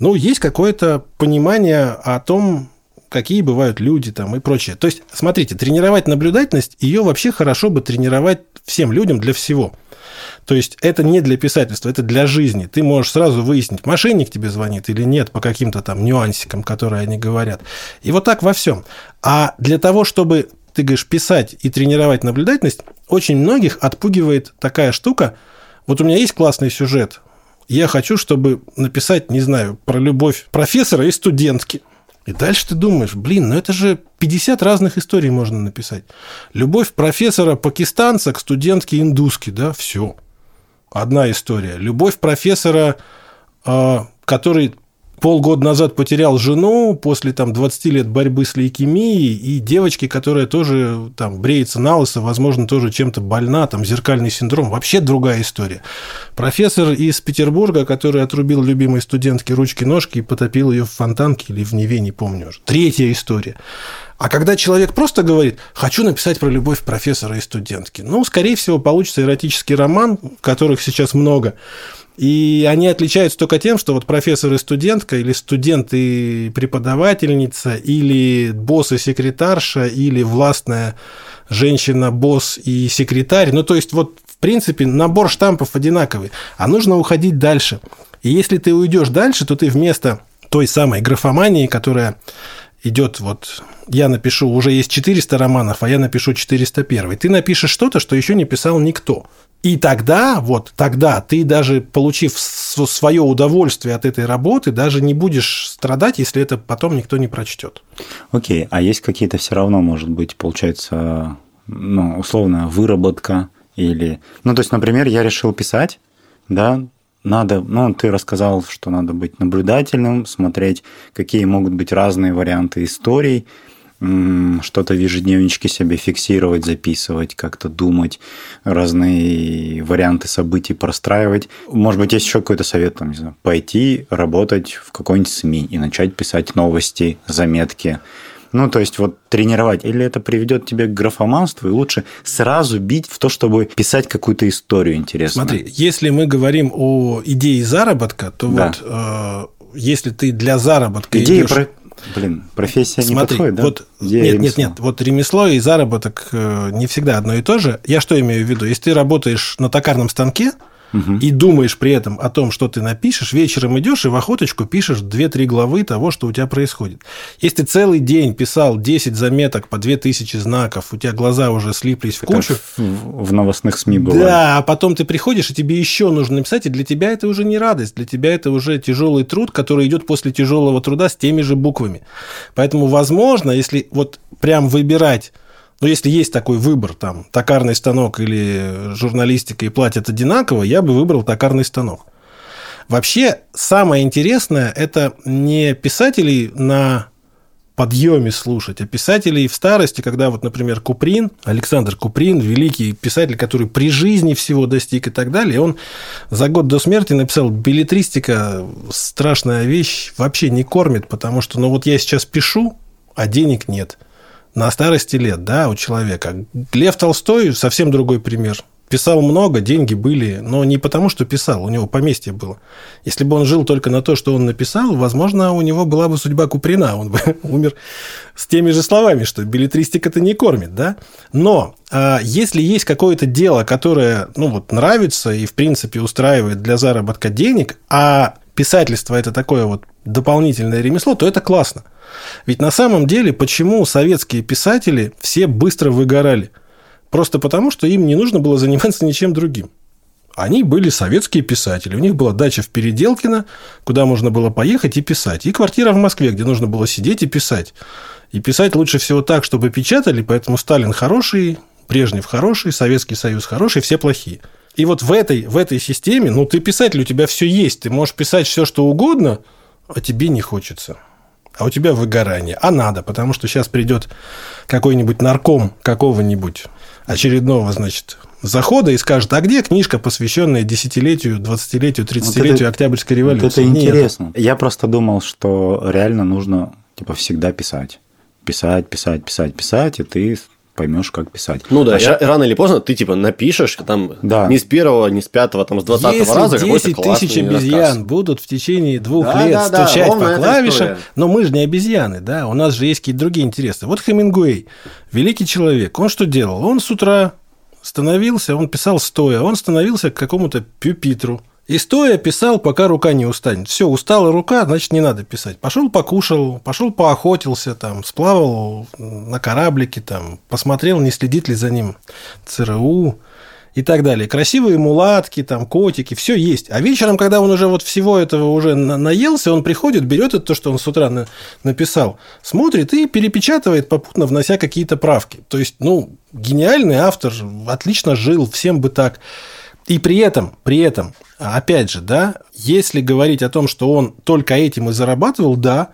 ну, есть какое-то понимание о том, какие бывают люди там и прочее. То есть, смотрите, тренировать наблюдательность, ее вообще хорошо бы тренировать всем людям для всего. То есть это не для писательства, это для жизни. Ты можешь сразу выяснить, мошенник тебе звонит или нет по каким-то там нюансикам, которые они говорят. И вот так во всем. А для того, чтобы ты говоришь писать и тренировать наблюдательность, очень многих отпугивает такая штука. Вот у меня есть классный сюжет. Я хочу, чтобы написать, не знаю, про любовь профессора и студентки. И дальше ты думаешь, блин, ну это же 50 разных историй можно написать. Любовь профессора пакистанца к студентке индуски, да, все. Одна история. Любовь профессора, э, который полгода назад потерял жену после там, 20 лет борьбы с лейкемией, и девочки, которая тоже там, бреется на лысо, возможно, тоже чем-то больна, там, зеркальный синдром. Вообще другая история. Профессор из Петербурга, который отрубил любимой студентке ручки-ножки и потопил ее в фонтанке или в Неве, не помню уже. Третья история. А когда человек просто говорит, хочу написать про любовь профессора и студентки, ну, скорее всего, получится эротический роман, которых сейчас много. И они отличаются только тем, что вот профессор и студентка, или студент и преподавательница, или босс и секретарша, или властная женщина, босс и секретарь. Ну, то есть, вот, в принципе, набор штампов одинаковый. А нужно уходить дальше. И если ты уйдешь дальше, то ты вместо той самой графомании, которая идет вот, я напишу, уже есть 400 романов, а я напишу 401. Ты напишешь что-то, что еще не писал никто. И тогда, вот тогда ты даже получив свое удовольствие от этой работы, даже не будешь страдать, если это потом никто не прочтет. Окей, а есть какие-то все равно, может быть, получается, ну, условная выработка или... Ну, то есть, например, я решил писать, да, надо, ну, ты рассказал, что надо быть наблюдательным, смотреть, какие могут быть разные варианты историй, что-то в ежедневничке себе фиксировать, записывать, как-то думать, разные варианты событий простраивать. Может быть, есть еще какой-то совет, там, не знаю, пойти работать в какой-нибудь СМИ и начать писать новости, заметки. Ну, то есть вот тренировать. Или это приведет тебе к графоманству, и лучше сразу бить в то, чтобы писать какую-то историю интересную. Смотри, если мы говорим о идее заработка, то да. вот э, если ты для заработка Идея идешь... про Блин, профессия Смотри, не подходит, да? Вот, нет, ремесло. нет, нет. Вот ремесло и заработок э, не всегда одно и то же. Я что имею в виду? Если ты работаешь на токарном станке, угу. и думаешь при этом о том, что ты напишешь, вечером идешь и в охоточку пишешь 2-3 главы того, что у тебя происходит. Если ты целый день писал 10 заметок по 2000 знаков, у тебя глаза уже слиплись в кучу. В, в новостных СМИ бывает. Да, а потом ты приходишь, и тебе еще нужно написать, и для тебя это уже не радость, для тебя это уже тяжелый труд, который идет после тяжелого труда с теми же буквами. Поэтому, возможно, если вот прям выбирать но если есть такой выбор, там, токарный станок или журналистика и платят одинаково, я бы выбрал токарный станок. Вообще, самое интересное – это не писателей на подъеме слушать, а писателей в старости, когда вот, например, Куприн, Александр Куприн, великий писатель, который при жизни всего достиг и так далее, он за год до смерти написал «Билетристика – страшная вещь, вообще не кормит, потому что, ну вот я сейчас пишу, а денег нет» на старости лет, да, у человека. Лев Толстой совсем другой пример. Писал много, деньги были, но не потому, что писал, у него поместье было. Если бы он жил только на то, что он написал, возможно, у него была бы судьба Куприна, он бы *laughs* умер с теми же словами, что билетристика-то не кормит, да? Но а если есть какое-то дело, которое, ну, вот, нравится и, в принципе, устраивает для заработка денег, а писательство – это такое вот дополнительное ремесло, то это классно. Ведь на самом деле, почему советские писатели все быстро выгорали? Просто потому, что им не нужно было заниматься ничем другим. Они были советские писатели. У них была дача в Переделкино, куда можно было поехать и писать. И квартира в Москве, где нужно было сидеть и писать. И писать лучше всего так, чтобы печатали, поэтому Сталин хороший, Брежнев хороший, Советский Союз хороший, все плохие. И вот в этой, в этой системе, ну, ты писатель, у тебя все есть. Ты можешь писать все, что угодно, а тебе не хочется а у тебя выгорание. А надо, потому что сейчас придет какой-нибудь нарком какого-нибудь очередного, значит, захода и скажет, а где книжка, посвященная десятилетию, двадцатилетию, тридцатилетию вот это, Октябрьской революции? Вот это интересно. Нет. Я просто думал, что реально нужно типа всегда писать. Писать, писать, писать, писать, и ты поймешь, как писать. Ну да, а ща... рано или поздно ты типа напишешь там да. не с первого, не с пятого, там с двадцатого раза 10 тысяч обезьян рассказ. будут в течение двух да, лет да, стучать да, по клавишам, но мы же не обезьяны, да, у нас же есть какие-то другие интересы. Вот Хемингуэй, великий человек, он что делал? Он с утра становился, он писал стоя, он становился к какому-то пюпитру, и стоя писал, пока рука не устанет. Все, устала рука, значит, не надо писать. Пошел покушал, пошел поохотился, там, сплавал на кораблике, там, посмотрел, не следит ли за ним ЦРУ и так далее. Красивые мулатки, там, котики, все есть. А вечером, когда он уже вот всего этого уже наелся, он приходит, берет это то, что он с утра на написал, смотрит и перепечатывает, попутно внося какие-то правки. То есть, ну, гениальный автор, отлично жил, всем бы так. И при этом, при этом, опять же, да, если говорить о том, что он только этим и зарабатывал, да,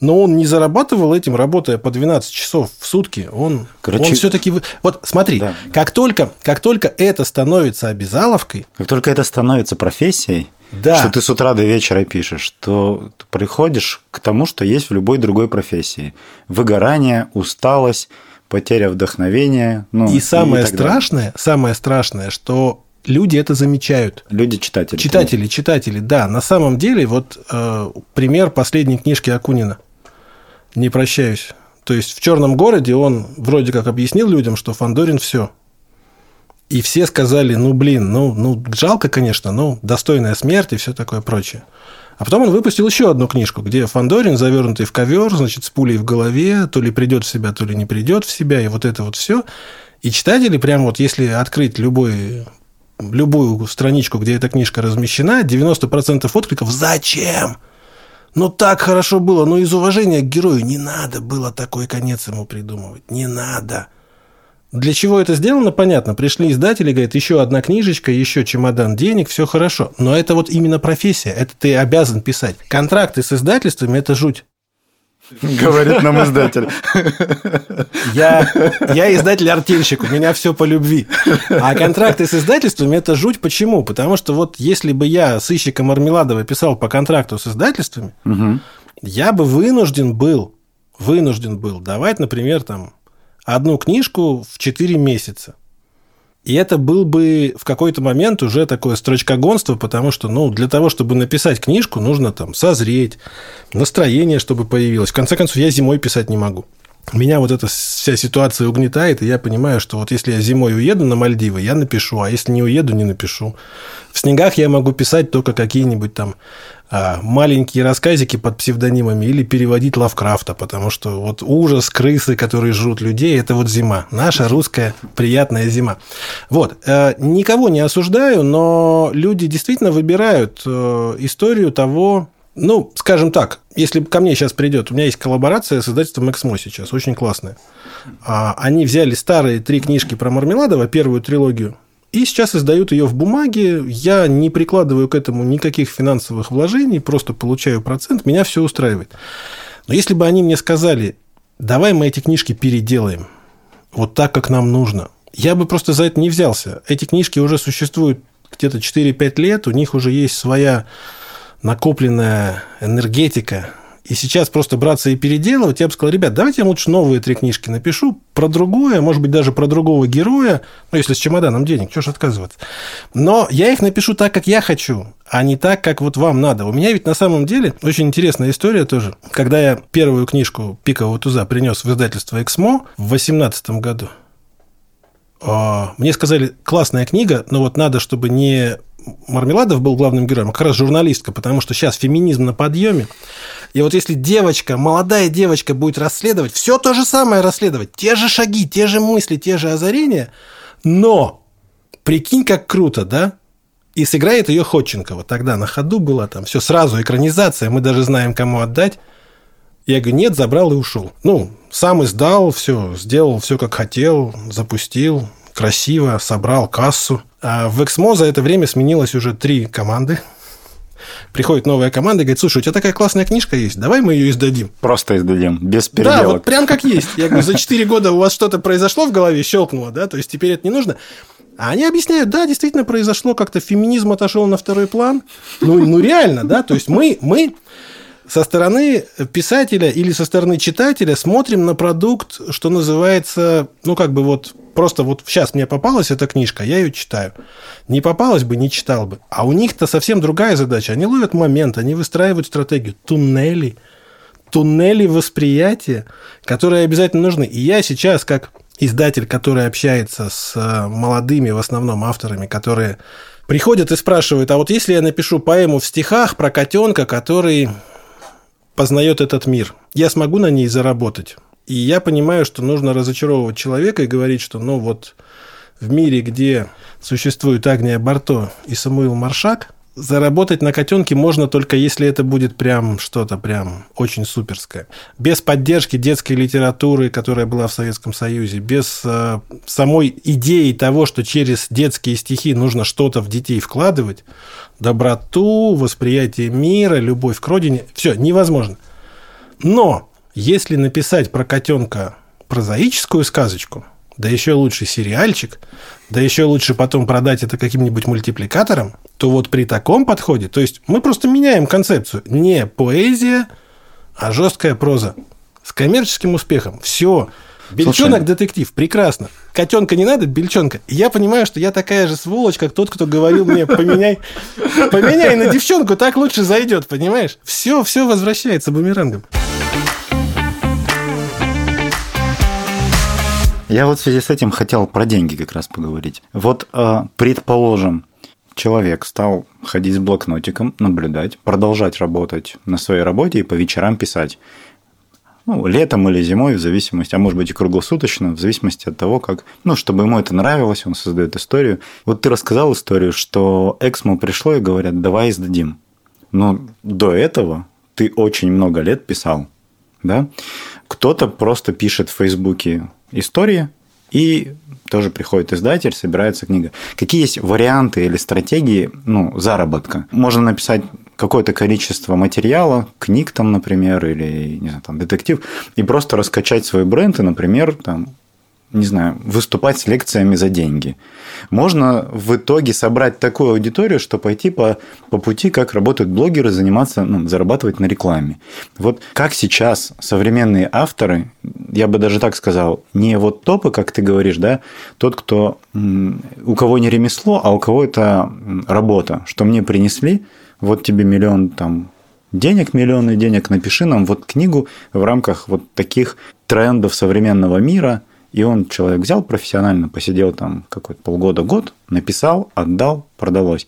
но он не зарабатывал этим, работая по 12 часов в сутки. Он, Короче, он все-таки... Вот смотри, да, как, Только, как только это становится обязаловкой... Как только это становится профессией, да. что ты с утра до вечера пишешь, то приходишь к тому, что есть в любой другой профессии. Выгорание, усталость, потеря вдохновения. Ну, и самое и страшное, самое страшное, что люди это замечают. Люди читатели. Читатели, читатели, да. На самом деле, вот э, пример последней книжки Акунина. Не прощаюсь. То есть в черном городе он вроде как объяснил людям, что Фандорин все. И все сказали, ну, блин, ну, ну, жалко, конечно, но достойная смерть и все такое прочее. А потом он выпустил еще одну книжку, где Фандорин, завернутый в ковер, значит, с пулей в голове, то ли придет в себя, то ли не придет в себя, и вот это вот все. И читатели, прям вот если открыть любой любую страничку, где эта книжка размещена, 90% откликов «Зачем?» Ну, так хорошо было, но из уважения к герою не надо было такой конец ему придумывать. Не надо. Для чего это сделано, понятно. Пришли издатели, говорят, еще одна книжечка, еще чемодан денег, все хорошо. Но это вот именно профессия, это ты обязан писать. Контракты с издательствами – это жуть. *laughs* Говорит нам издатель. Я, я издатель-артельщик, у меня все по любви. А контракты с издательствами – это жуть. Почему? Потому что вот если бы я сыщика Мармеладова писал по контракту с издательствами, угу. я бы вынужден был, вынужден был давать, например, там, одну книжку в 4 месяца. И это был бы в какой-то момент уже такое строчкогонство, потому что, ну, для того, чтобы написать книжку, нужно там созреть, настроение, чтобы появилось. В конце концов, я зимой писать не могу. Меня вот эта вся ситуация угнетает, и я понимаю, что вот если я зимой уеду на Мальдивы, я напишу, а если не уеду, не напишу. В снегах я могу писать только какие-нибудь там а, маленькие рассказики под псевдонимами или переводить Лавкрафта, потому что вот ужас, крысы, которые жрут людей, это вот зима. Наша русская приятная зима. Вот. Э, никого не осуждаю, но люди действительно выбирают э, историю того, ну, скажем так, если ко мне сейчас придет, у меня есть коллаборация с издательством Эксмо сейчас, очень классная. А, они взяли старые три книжки про Мармеладова, первую трилогию, и сейчас издают ее в бумаге. Я не прикладываю к этому никаких финансовых вложений, просто получаю процент, меня все устраивает. Но если бы они мне сказали, давай мы эти книжки переделаем, вот так, как нам нужно, я бы просто за это не взялся. Эти книжки уже существуют где-то 4-5 лет, у них уже есть своя накопленная энергетика, и сейчас просто браться и переделывать, я бы сказал, ребят, давайте я лучше новые три книжки напишу про другое, может быть, даже про другого героя, ну, если с чемоданом денег, что ж отказываться. Но я их напишу так, как я хочу, а не так, как вот вам надо. У меня ведь на самом деле очень интересная история тоже. Когда я первую книжку «Пикового туза» принес в издательство «Эксмо» в 2018 году, мне сказали, классная книга, но вот надо, чтобы не Мармеладов был главным героем, а как раз журналистка, потому что сейчас феминизм на подъеме. И вот если девочка, молодая девочка будет расследовать, все то же самое расследовать, те же шаги, те же мысли, те же озарения, но прикинь, как круто, да? И сыграет ее Ходченкова. Тогда на ходу была там все сразу экранизация, мы даже знаем, кому отдать. Я говорю, нет, забрал и ушел. Ну, сам издал, все, сделал все, как хотел, запустил, красиво, собрал кассу. А в Эксмо за это время сменилось уже три команды. Приходит новая команда и говорит, слушай, у тебя такая классная книжка есть, давай мы ее издадим. Просто издадим, без переделок. Да, вот прям как *laughs* есть. Я говорю, за 4 года у вас что-то произошло в голове, щелкнуло, да, то есть теперь это не нужно. А они объясняют, да, действительно произошло, как-то феминизм отошел на второй план. Ну, ну реально, да, то есть мы, мы со стороны писателя или со стороны читателя смотрим на продукт, что называется, ну, как бы вот просто вот сейчас мне попалась эта книжка, я ее читаю. Не попалась бы, не читал бы. А у них-то совсем другая задача. Они ловят момент, они выстраивают стратегию. Туннели. Туннели восприятия, которые обязательно нужны. И я сейчас, как издатель, который общается с э, молодыми, в основном, авторами, которые приходят и спрашивают, а вот если я напишу поэму в стихах про котенка, который познает этот мир. Я смогу на ней заработать. И я понимаю, что нужно разочаровывать человека и говорить, что ну вот в мире, где существуют Агния Барто и Самуил Маршак, заработать на котенке можно только если это будет прям что-то прям очень суперское. Без поддержки детской литературы, которая была в Советском Союзе, без э, самой идеи того, что через детские стихи нужно что-то в детей вкладывать, доброту, восприятие мира, любовь к родине, все, невозможно. Но если написать про котенка прозаическую сказочку, да еще лучше сериальчик, да еще лучше потом продать это каким-нибудь мультипликатором, то вот при таком подходе, то есть мы просто меняем концепцию. Не поэзия, а жесткая проза с коммерческим успехом. Все. Бельчонок детектив, прекрасно. Котенка не надо, бельчонка. я понимаю, что я такая же сволочь, как тот, кто говорил мне, поменяй, поменяй на девчонку, так лучше зайдет, понимаешь? Все, все возвращается бумерангом. Я вот в связи с этим хотел про деньги как раз поговорить. Вот, э, предположим, человек стал ходить с блокнотиком, наблюдать, продолжать работать на своей работе и по вечерам писать. Ну, летом или зимой, в зависимости, а может быть и круглосуточно, в зависимости от того, как, ну, чтобы ему это нравилось, он создает историю. Вот ты рассказал историю, что Эксмо пришло и говорят, давай издадим. Но до этого ты очень много лет писал, да? Кто-то просто пишет в Фейсбуке истории, и тоже приходит издатель, собирается книга. Какие есть варианты или стратегии ну, заработка? Можно написать какое-то количество материала, книг там, например, или не знаю, там, детектив, и просто раскачать свой бренд и, например, там, не знаю, выступать с лекциями за деньги. Можно в итоге собрать такую аудиторию, что пойти по, по пути, как работают блогеры, заниматься, ну, зарабатывать на рекламе. Вот как сейчас современные авторы, я бы даже так сказал, не вот топы, как ты говоришь, да, тот, кто у кого не ремесло, а у кого это работа, что мне принесли, вот тебе миллион там денег, миллионы денег, напиши нам вот книгу в рамках вот таких трендов современного мира – и он, человек взял профессионально, посидел там какой-то полгода-год, написал, отдал, продалось.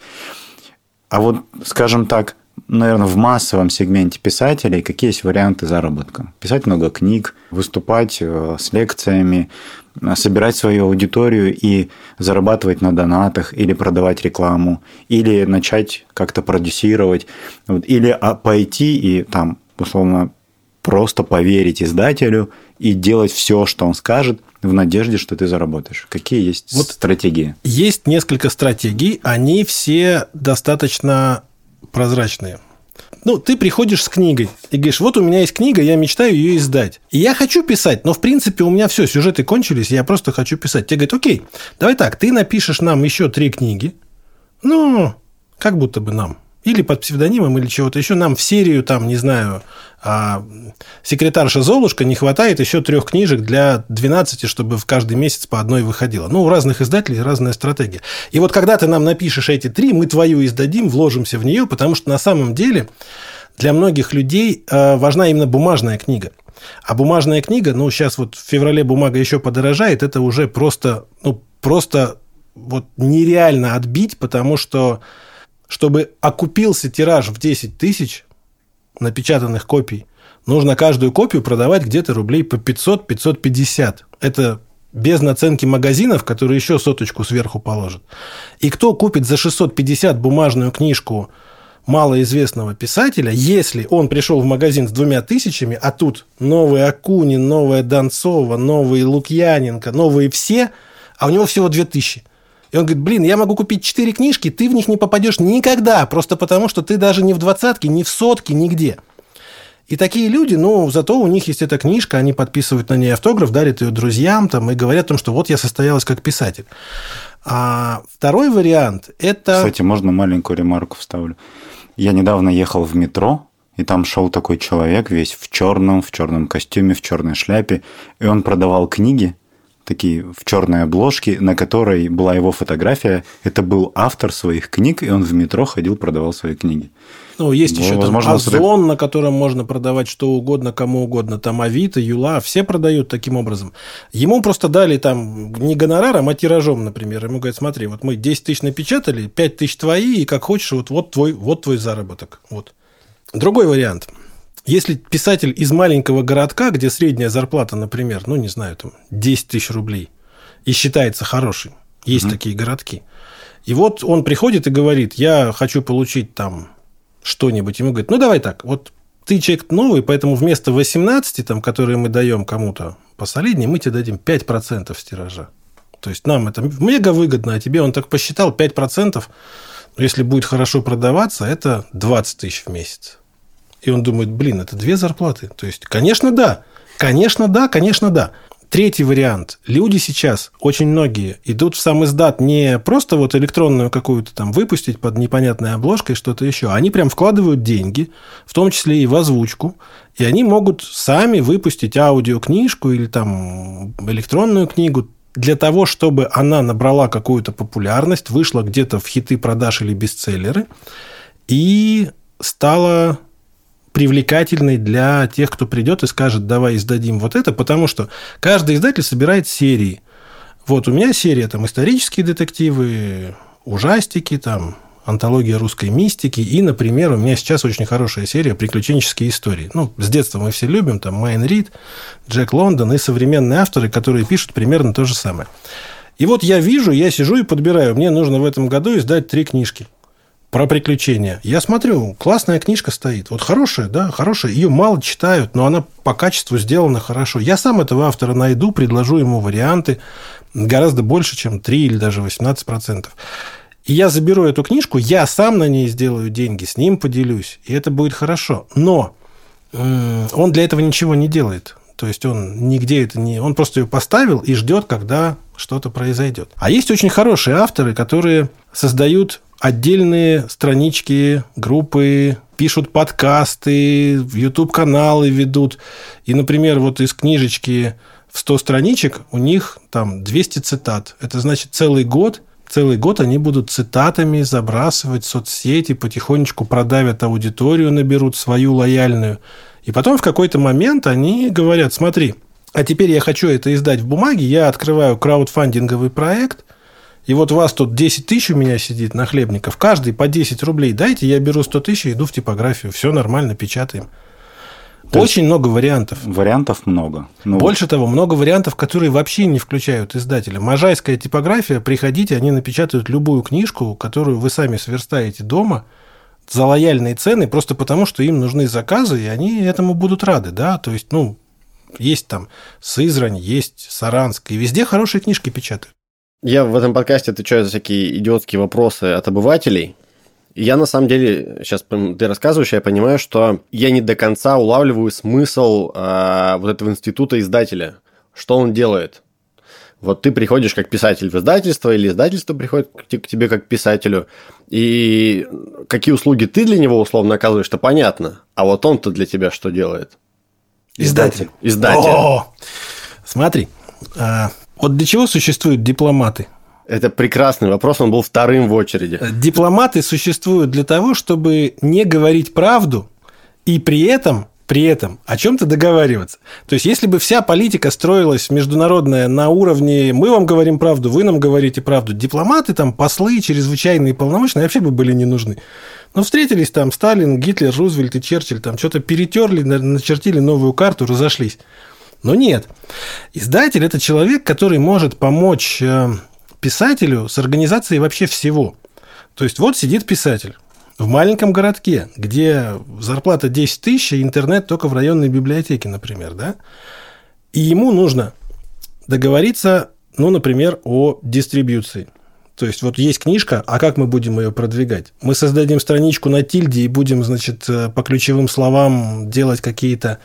А вот, скажем так, наверное, в массовом сегменте писателей какие есть варианты заработка? Писать много книг, выступать э, с лекциями, э, собирать свою аудиторию и зарабатывать на донатах или продавать рекламу, или начать как-то продюсировать, или а, пойти и там, условно, просто поверить издателю и делать все, что он скажет, в надежде, что ты заработаешь. Какие есть вот стратегии? Есть несколько стратегий, они все достаточно прозрачные. Ну, ты приходишь с книгой и говоришь, вот у меня есть книга, я мечтаю ее издать. И я хочу писать, но в принципе у меня все, сюжеты кончились, я просто хочу писать. Тебе говорят, окей, давай так, ты напишешь нам еще три книги, ну, как будто бы нам, или под псевдонимом, или чего-то еще, нам в серию, там, не знаю, а секретарша Золушка не хватает еще трех книжек для 12, чтобы в каждый месяц по одной выходило. Ну, у разных издателей разная стратегия. И вот когда ты нам напишешь эти три, мы твою издадим, вложимся в нее, потому что на самом деле для многих людей э, важна именно бумажная книга. А бумажная книга, ну, сейчас вот в феврале бумага еще подорожает, это уже просто, ну, просто вот нереально отбить, потому что чтобы окупился тираж в 10 тысяч, напечатанных копий, нужно каждую копию продавать где-то рублей по 500-550. Это без наценки магазинов, которые еще соточку сверху положат. И кто купит за 650 бумажную книжку малоизвестного писателя, если он пришел в магазин с двумя тысячами, а тут новый Акунин, новая Донцова, новый Лукьяненко, новые все, а у него всего две тысячи. И он говорит, блин, я могу купить четыре книжки, ты в них не попадешь никогда, просто потому что ты даже не в двадцатке, не в сотке, нигде. И такие люди, ну, зато у них есть эта книжка, они подписывают на ней автограф, дарят ее друзьям там, и говорят о том, что вот я состоялась как писатель. А второй вариант – это… Кстати, можно маленькую ремарку вставлю? Я недавно ехал в метро, и там шел такой человек весь в черном, в черном костюме, в черной шляпе, и он продавал книги, такие в черной обложке, на которой была его фотография. Это был автор своих книг, и он в метро ходил, продавал свои книги. Ну, есть еще возможно, там Озон, это... на котором можно продавать что угодно, кому угодно. Там Авито, Юла, все продают таким образом. Ему просто дали там не гонораром, а тиражом, например. Ему говорят, смотри, вот мы 10 тысяч напечатали, 5 тысяч твои, и как хочешь, вот, вот, твой, вот твой заработок. Вот. Другой вариант – если писатель из маленького городка, где средняя зарплата, например, ну, не знаю, там 10 тысяч рублей, и считается хороший, есть mm-hmm. такие городки, и вот он приходит и говорит, я хочу получить там что-нибудь, ему говорит, ну, давай так, вот ты человек новый, поэтому вместо 18, там, которые мы даем кому-то посолиднее, мы тебе дадим 5% с тиража. То есть нам это мега выгодно, а тебе он так посчитал 5%, но если будет хорошо продаваться, это 20 тысяч в месяц. И он думает, блин, это две зарплаты. То есть, конечно, да. Конечно, да, конечно, да. Третий вариант. Люди сейчас, очень многие, идут в сам издат не просто вот электронную какую-то там выпустить под непонятной обложкой что-то еще. Они прям вкладывают деньги, в том числе и в озвучку. И они могут сами выпустить аудиокнижку или там электронную книгу для того, чтобы она набрала какую-то популярность, вышла где-то в хиты продаж или бестселлеры и стала привлекательной для тех, кто придет и скажет, давай издадим вот это, потому что каждый издатель собирает серии. Вот у меня серия там исторические детективы, ужастики, там антология русской мистики. И, например, у меня сейчас очень хорошая серия «Приключенческие истории». Ну, с детства мы все любим, там Майн Рид, Джек Лондон и современные авторы, которые пишут примерно то же самое. И вот я вижу, я сижу и подбираю. Мне нужно в этом году издать три книжки про приключения. Я смотрю, классная книжка стоит. Вот хорошая, да, хорошая. Ее мало читают, но она по качеству сделана хорошо. Я сам этого автора найду, предложу ему варианты гораздо больше, чем 3 или даже 18%. И я заберу эту книжку, я сам на ней сделаю деньги, с ним поделюсь, и это будет хорошо. Но он для этого ничего не делает. То есть он нигде это не... Он просто ее поставил и ждет, когда что-то произойдет. А есть очень хорошие авторы, которые создают отдельные странички, группы, пишут подкасты, в YouTube-каналы ведут. И, например, вот из книжечки в 100 страничек у них там 200 цитат. Это значит целый год – целый год они будут цитатами забрасывать соцсети, потихонечку продавят аудиторию, наберут свою лояльную. И потом в какой-то момент они говорят, смотри, а теперь я хочу это издать в бумаге, я открываю краудфандинговый проект, и вот у вас тут 10 тысяч у меня сидит на хлебников, каждый по 10 рублей дайте, я беру 100 тысяч и иду в типографию, все нормально, печатаем. То Очень много вариантов. Вариантов много. Ну, Больше того, много вариантов, которые вообще не включают издателя. Можайская типография, приходите, они напечатают любую книжку, которую вы сами сверстаете дома за лояльные цены, просто потому, что им нужны заказы, и они этому будут рады, да, то есть, ну, есть там Сызрань, есть Саранск, и везде хорошие книжки печатают. Я в этом подкасте отвечаю за всякие идиотские вопросы от обывателей, я на самом деле, сейчас ты рассказываешь, я понимаю, что я не до конца улавливаю смысл э, вот этого института издателя. Что он делает? Вот ты приходишь как писатель в издательство, или издательство приходит к тебе как писателю, и какие услуги ты для него условно оказываешь, то понятно. А вот он-то для тебя что делает? Издатель. Издатель. О! Смотри, а, вот для чего существуют дипломаты? Это прекрасный вопрос, он был вторым в очереди. Дипломаты существуют для того, чтобы не говорить правду и при этом при этом о чем-то договариваться. То есть, если бы вся политика строилась международная на уровне «мы вам говорим правду, вы нам говорите правду», дипломаты, там, послы, чрезвычайные полномочия вообще бы были не нужны. Но встретились там Сталин, Гитлер, Рузвельт и Черчилль, там что-то перетерли, начертили новую карту, разошлись. Но нет. Издатель – это человек, который может помочь э, писателю с организацией вообще всего. То есть вот сидит писатель в маленьком городке, где зарплата 10 тысяч, и интернет только в районной библиотеке, например, да? И ему нужно договориться, ну, например, о дистрибьюции. То есть вот есть книжка, а как мы будем ее продвигать? Мы создадим страничку на тильде и будем, значит, э, по ключевым словам делать какие-то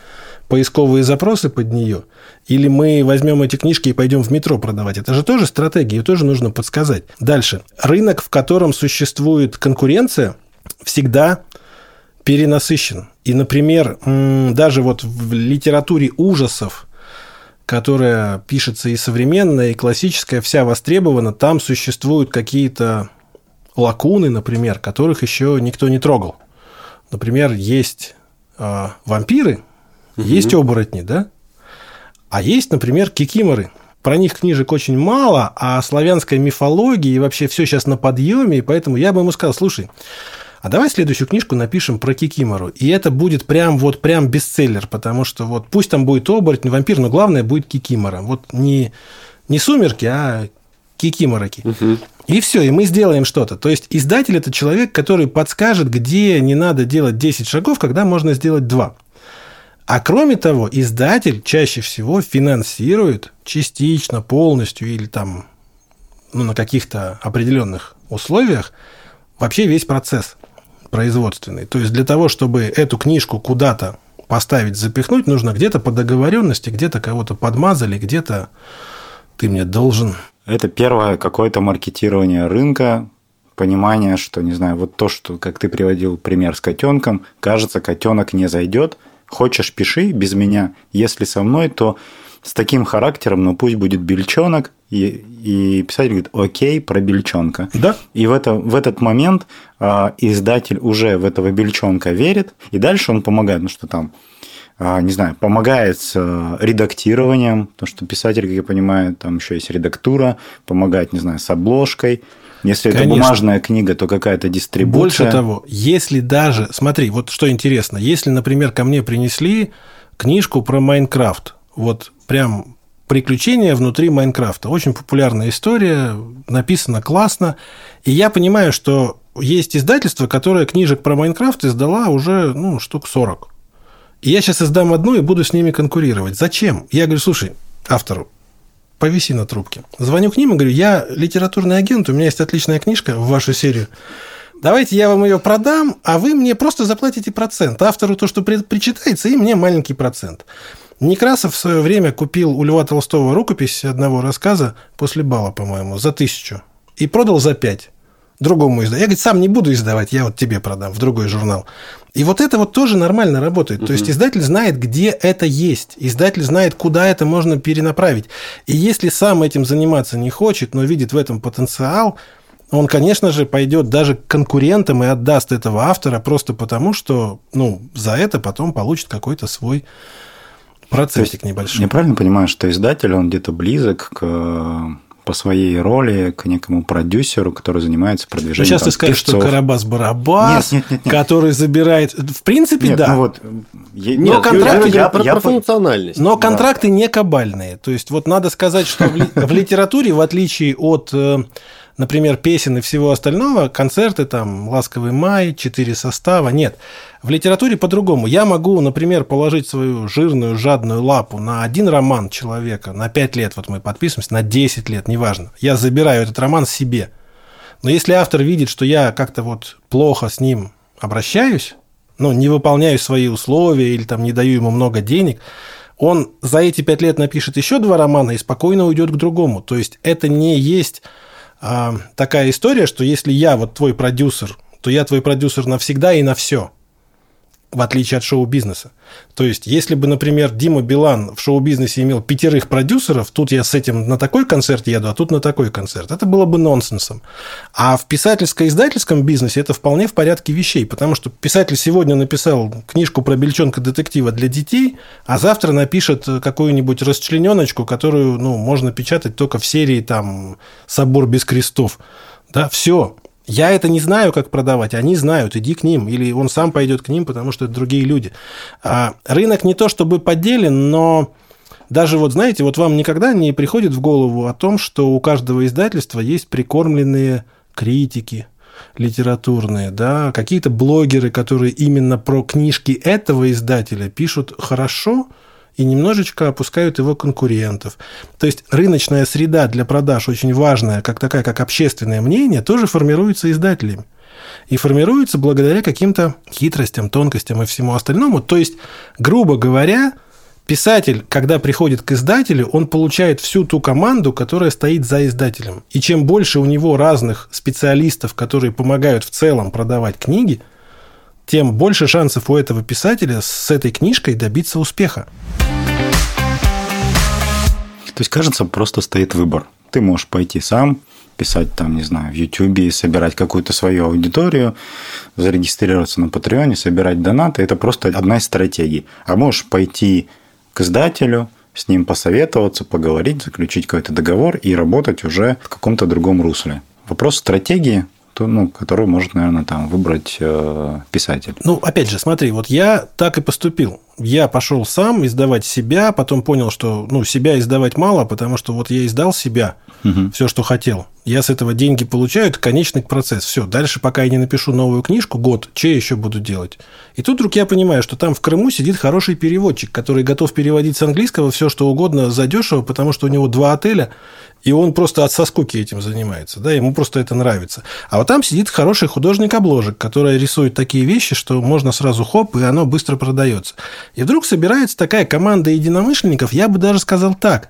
поисковые запросы под нее, или мы возьмем эти книжки и пойдем в метро продавать. Это же тоже стратегия, ее тоже нужно подсказать. Дальше. Рынок, в котором существует конкуренция, всегда перенасыщен. И, например, даже вот в литературе ужасов, которая пишется и современная, и классическая, вся востребована, там существуют какие-то лакуны, например, которых еще никто не трогал. Например, есть э, вампиры, Угу. Есть оборотни, да? А есть, например, кикиморы. Про них книжек очень мало, а славянская мифология и вообще все сейчас на подъеме, и поэтому я бы ему сказал, слушай, а давай следующую книжку напишем про Кикимору. И это будет прям вот прям бестселлер, потому что вот пусть там будет оборотень, вампир, но главное будет Кикимора. Вот не, не сумерки, а Кикимороки. Угу. И все, и мы сделаем что-то. То есть издатель это человек, который подскажет, где не надо делать 10 шагов, когда можно сделать 2. А кроме того, издатель чаще всего финансирует частично, полностью или там ну, на каких-то определенных условиях вообще весь процесс производственный. То есть для того, чтобы эту книжку куда-то поставить, запихнуть, нужно где-то по договоренности, где-то кого-то подмазали, где-то ты мне должен. Это первое какое-то маркетирование рынка, понимание, что, не знаю, вот то, что, как ты приводил пример с котенком, кажется, котенок не зайдет, Хочешь, пиши без меня. Если со мной, то с таким характером, но ну, пусть будет бельчонок, и, и писатель говорит, окей, про бельчонка. Да. И в, это, в этот момент а, издатель уже в этого бельчонка верит, и дальше он помогает, ну что там, а, не знаю, помогает с а, редактированием, потому что писатель, как я понимаю, там еще есть редактура, помогает, не знаю, с обложкой. Если это Конечно. бумажная книга, то какая-то дистрибуция. Больше того, если даже, смотри, вот что интересно, если, например, ко мне принесли книжку про Майнкрафт, вот прям приключения внутри Майнкрафта, очень популярная история, написано классно, и я понимаю, что есть издательство, которое книжек про Майнкрафт издала уже, ну, штук 40. И я сейчас издам одну и буду с ними конкурировать. Зачем? Я говорю, слушай, автору, повиси на трубке. Звоню к ним и говорю, я литературный агент, у меня есть отличная книжка в вашу серию. Давайте я вам ее продам, а вы мне просто заплатите процент. Автору то, что при- причитается, и мне маленький процент. Некрасов в свое время купил у Льва Толстого рукопись одного рассказа после бала, по-моему, за тысячу. И продал за пять другому издать. Я, говорит, сам не буду издавать, я вот тебе продам в другой журнал. И вот это вот тоже нормально работает. То есть издатель знает, где это есть. Издатель знает, куда это можно перенаправить. И если сам этим заниматься не хочет, но видит в этом потенциал, он, конечно же, пойдет даже к конкурентам и отдаст этого автора просто потому, что ну, за это потом получит какой-то свой процентик небольшой. Я правильно понимаю, что издатель, он где-то близок к по своей роли к некому продюсеру, который занимается Ну, продвижением сейчас ты там, скажешь, что певцов. Карабас-Барабас, Нет, нет, нет, нет. который забирает... В принципе, Нет, да. ну вот, я- Но Нет, контракты- я, про, я про функциональность. Но контракты не кабальные. То есть, вот надо сказать, что в литературе, в отличие от, э, например, песен и всего остального, концерты, там, «Ласковый май», четыре состава, нет. В литературе по-другому. Я могу, например, положить свою жирную, жадную лапу на один роман человека на 5 лет, вот мы подписываемся, на 10 лет, неважно. Я забираю этот роман себе. Но если автор видит, что я как-то вот плохо с ним обращаюсь, ну, не выполняю свои условия или там не даю ему много денег, он за эти пять лет напишет еще два романа и спокойно уйдет к другому. То есть это не есть такая история, что если я вот твой продюсер, то я твой продюсер навсегда и на все в отличие от шоу-бизнеса. То есть, если бы, например, Дима Билан в шоу-бизнесе имел пятерых продюсеров, тут я с этим на такой концерт еду, а тут на такой концерт, это было бы нонсенсом. А в писательско-издательском бизнесе это вполне в порядке вещей, потому что писатель сегодня написал книжку про бельчонка-детектива для детей, а завтра напишет какую-нибудь расчлененочку, которую ну, можно печатать только в серии там «Собор без крестов». Да, все, я это не знаю, как продавать, они знают, иди к ним, или он сам пойдет к ним, потому что это другие люди. А рынок не то чтобы поделен, но даже вот, знаете, вот вам никогда не приходит в голову о том, что у каждого издательства есть прикормленные критики литературные, да, какие-то блогеры, которые именно про книжки этого издателя пишут хорошо, и немножечко опускают его конкурентов. То есть рыночная среда для продаж очень важная, как такая, как общественное мнение, тоже формируется издателями. И формируется благодаря каким-то хитростям, тонкостям и всему остальному. То есть, грубо говоря, писатель, когда приходит к издателю, он получает всю ту команду, которая стоит за издателем. И чем больше у него разных специалистов, которые помогают в целом продавать книги, тем больше шансов у этого писателя с этой книжкой добиться успеха. То есть, кажется, просто стоит выбор. Ты можешь пойти сам, писать там, не знаю, в Ютубе, собирать какую-то свою аудиторию, зарегистрироваться на Патреоне, собирать донаты. Это просто одна из стратегий. А можешь пойти к издателю, с ним посоветоваться, поговорить, заключить какой-то договор и работать уже в каком-то другом русле. Вопрос стратегии, то, ну, которую может, наверное, там выбрать э, писатель. Ну, опять же, смотри, вот я так и поступил. Я пошел сам издавать себя, потом понял, что ну, себя издавать мало, потому что вот я издал себя, Мгм. все, что хотел. Я с этого деньги получаю, это конечный процесс. Все, дальше, пока я не напишу новую книжку, год, я еще буду делать? И тут вдруг я понимаю, что там в Крыму сидит хороший переводчик, который готов переводить с английского все, что угодно задешево, потому что у него два отеля, и он просто от соскуки этим занимается, да, ему просто это нравится. А вот там сидит хороший художник-обложек, который рисует такие вещи, что можно сразу хоп, и оно быстро продается. И вдруг собирается такая команда единомышленников, я бы даже сказал так,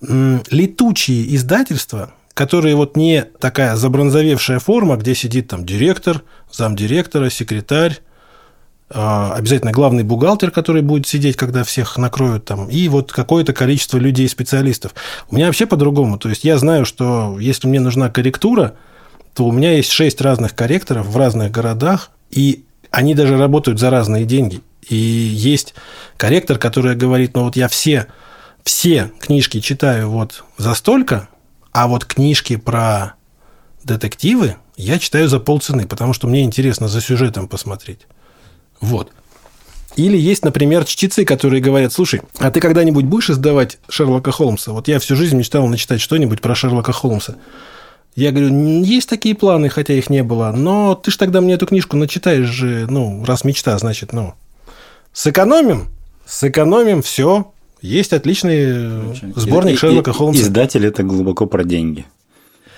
летучие издательства, которые вот не такая забронзовевшая форма, где сидит там директор, замдиректора, секретарь, а, обязательно главный бухгалтер, который будет сидеть, когда всех накроют там, и вот какое-то количество людей, специалистов. У меня вообще по-другому. То есть я знаю, что если мне нужна корректура, то у меня есть шесть разных корректоров в разных городах, и они даже работают за разные деньги. И есть корректор, который говорит, ну вот я все, все книжки читаю вот за столько, а вот книжки про детективы я читаю за полцены, потому что мне интересно за сюжетом посмотреть. Вот. Или есть, например, чтецы, которые говорят, слушай, а ты когда-нибудь будешь издавать Шерлока Холмса? Вот я всю жизнь мечтал начитать что-нибудь про Шерлока Холмса. Я говорю, есть такие планы, хотя их не было, но ты же тогда мне эту книжку начитаешь же, ну, раз мечта, значит, ну, сэкономим, сэкономим, все, есть отличный сборник и, Шерлока Холмса. Издатель это глубоко про деньги.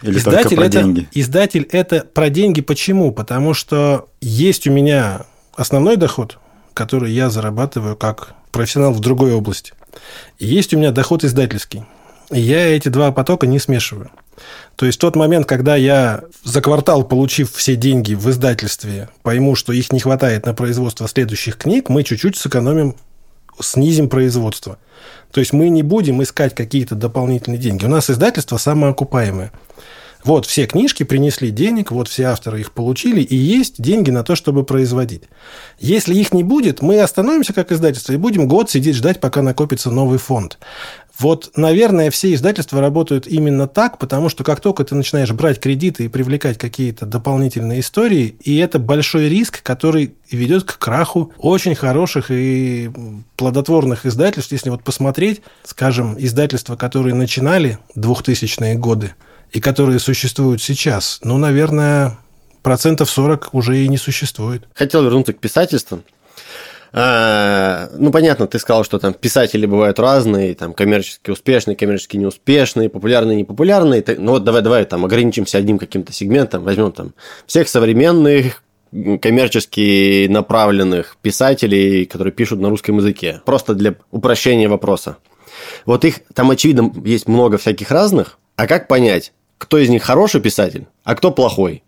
Или издатель про это, деньги? Издатель это про деньги. Почему? Потому что есть у меня основной доход, который я зарабатываю как профессионал в другой области. И есть у меня доход издательский. И я эти два потока не смешиваю. То есть тот момент, когда я за квартал, получив все деньги в издательстве, пойму, что их не хватает на производство следующих книг, мы чуть-чуть сэкономим, снизим производство. То есть мы не будем искать какие-то дополнительные деньги. У нас издательство самоокупаемое. Вот все книжки принесли денег, вот все авторы их получили, и есть деньги на то, чтобы производить. Если их не будет, мы остановимся как издательство и будем год сидеть ждать, пока накопится новый фонд. Вот, наверное, все издательства работают именно так, потому что как только ты начинаешь брать кредиты и привлекать какие-то дополнительные истории, и это большой риск, который ведет к краху очень хороших и плодотворных издательств. Если вот посмотреть, скажем, издательства, которые начинали 2000-е годы, и которые существуют сейчас, ну, наверное, процентов 40 уже и не существует. Хотел вернуться к писательству. А, ну, понятно, ты сказал, что там писатели бывают разные, там коммерчески успешные, коммерчески неуспешные, популярные, непопулярные. Ну, вот давай, давай там ограничимся одним каким-то сегментом, возьмем там всех современных коммерчески направленных писателей, которые пишут на русском языке. Просто для упрощения вопроса. Вот их там, очевидно, есть много всяких разных. А как понять, кто из них хороший писатель, а кто плохой.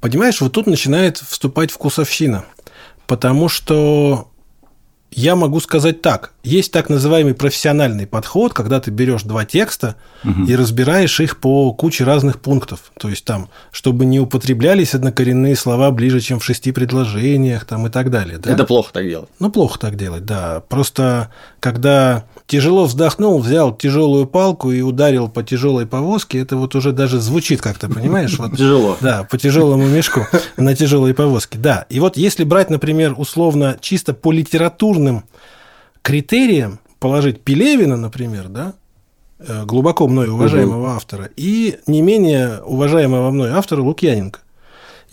Понимаешь, вот тут начинает вступать вкусовщина. Потому что я могу сказать так. Есть так называемый профессиональный подход, когда ты берешь два текста угу. и разбираешь их по куче разных пунктов. То есть там, чтобы не употреблялись однокоренные слова ближе, чем в шести предложениях там, и так далее. Да? Это плохо так делать. Ну, плохо так делать, да. Просто когда тяжело вздохнул, взял тяжелую палку и ударил по тяжелой повозке, это вот уже даже звучит как-то, понимаешь? Вот, Тяжело. Да, по тяжелому мешку на тяжелой повозке. Да. И вот если брать, например, условно чисто по литературным критериям, положить Пелевина, например, да, э, глубоко мной уважаемого угу. автора, и не менее уважаемого мной автора Лукьяненко.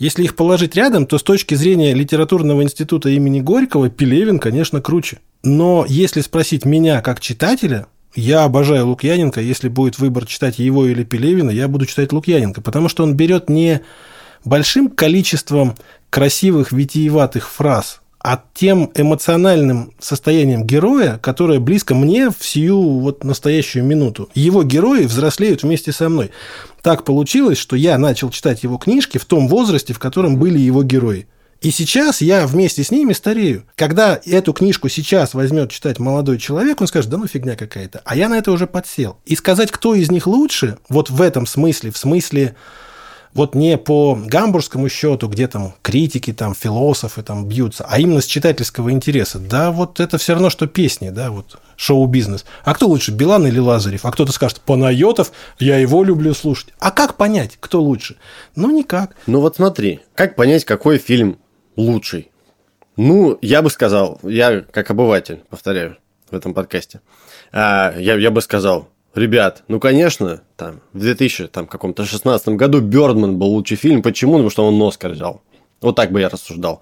Если их положить рядом, то с точки зрения литературного института имени Горького Пелевин, конечно, круче. Но если спросить меня как читателя, я обожаю Лукьяненко. Если будет выбор читать его или Пелевина, я буду читать Лукьяненко, потому что он берет не большим количеством красивых витиеватых фраз, а тем эмоциональным состоянием героя, которое близко мне в сию вот настоящую минуту. Его герои взрослеют вместе со мной. Так получилось, что я начал читать его книжки в том возрасте, в котором были его герои. И сейчас я вместе с ними старею. Когда эту книжку сейчас возьмет читать молодой человек, он скажет, да ну фигня какая-то. А я на это уже подсел. И сказать, кто из них лучше, вот в этом смысле, в смысле вот не по гамбургскому счету, где там критики, там философы там бьются, а именно с читательского интереса. Да, вот это все равно, что песни, да, вот шоу-бизнес. А кто лучше, Билан или Лазарев? А кто-то скажет, Панайотов, я его люблю слушать. А как понять, кто лучше? Ну, никак. Ну, вот смотри, как понять, какой фильм лучший? Ну, я бы сказал, я как обыватель, повторяю, в этом подкасте, а, я, я бы сказал, ребят, ну, конечно, там, в 2000, там, каком-то 16 году Бёрдман был лучший фильм. Почему? Потому что он Оскар взял. Вот так бы я рассуждал.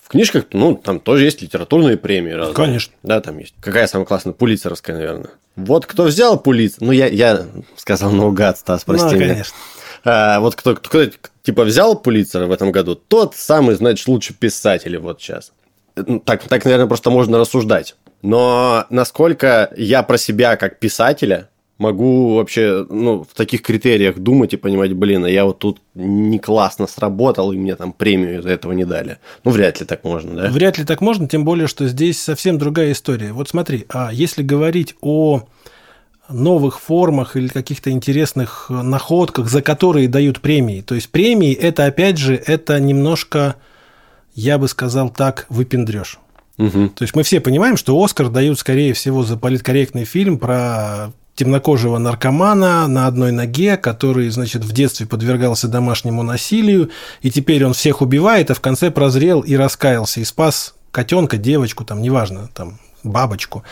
В книжках, ну, там тоже есть литературные премии разные. Конечно. Да, там есть. Какая самая классная? Пулицеровская, наверное. Вот кто взял Пулицер... Ну, я, я сказал наугад, Стас, прости ну, меня. конечно. А, вот кто, кто, типа, взял Пулицера в этом году, тот самый, значит, лучший писатель вот сейчас. Ну, так, так, наверное, просто можно рассуждать. Но насколько я про себя как писателя могу вообще ну, в таких критериях думать и понимать, блин, а я вот тут не классно сработал, и мне там премию из-за этого не дали. Ну, вряд ли так можно, да? Вряд ли так можно, тем более, что здесь совсем другая история. Вот смотри, а если говорить о новых формах или каких-то интересных находках, за которые дают премии. То есть премии это опять же это немножко, я бы сказал так, выпендрешь. Угу. То есть мы все понимаем, что Оскар дают, скорее всего, за политкорректный фильм про темнокожего наркомана на одной ноге, который, значит, в детстве подвергался домашнему насилию, и теперь он всех убивает, а в конце прозрел и раскаялся, и спас котенка, девочку, там, неважно, там, бабочку.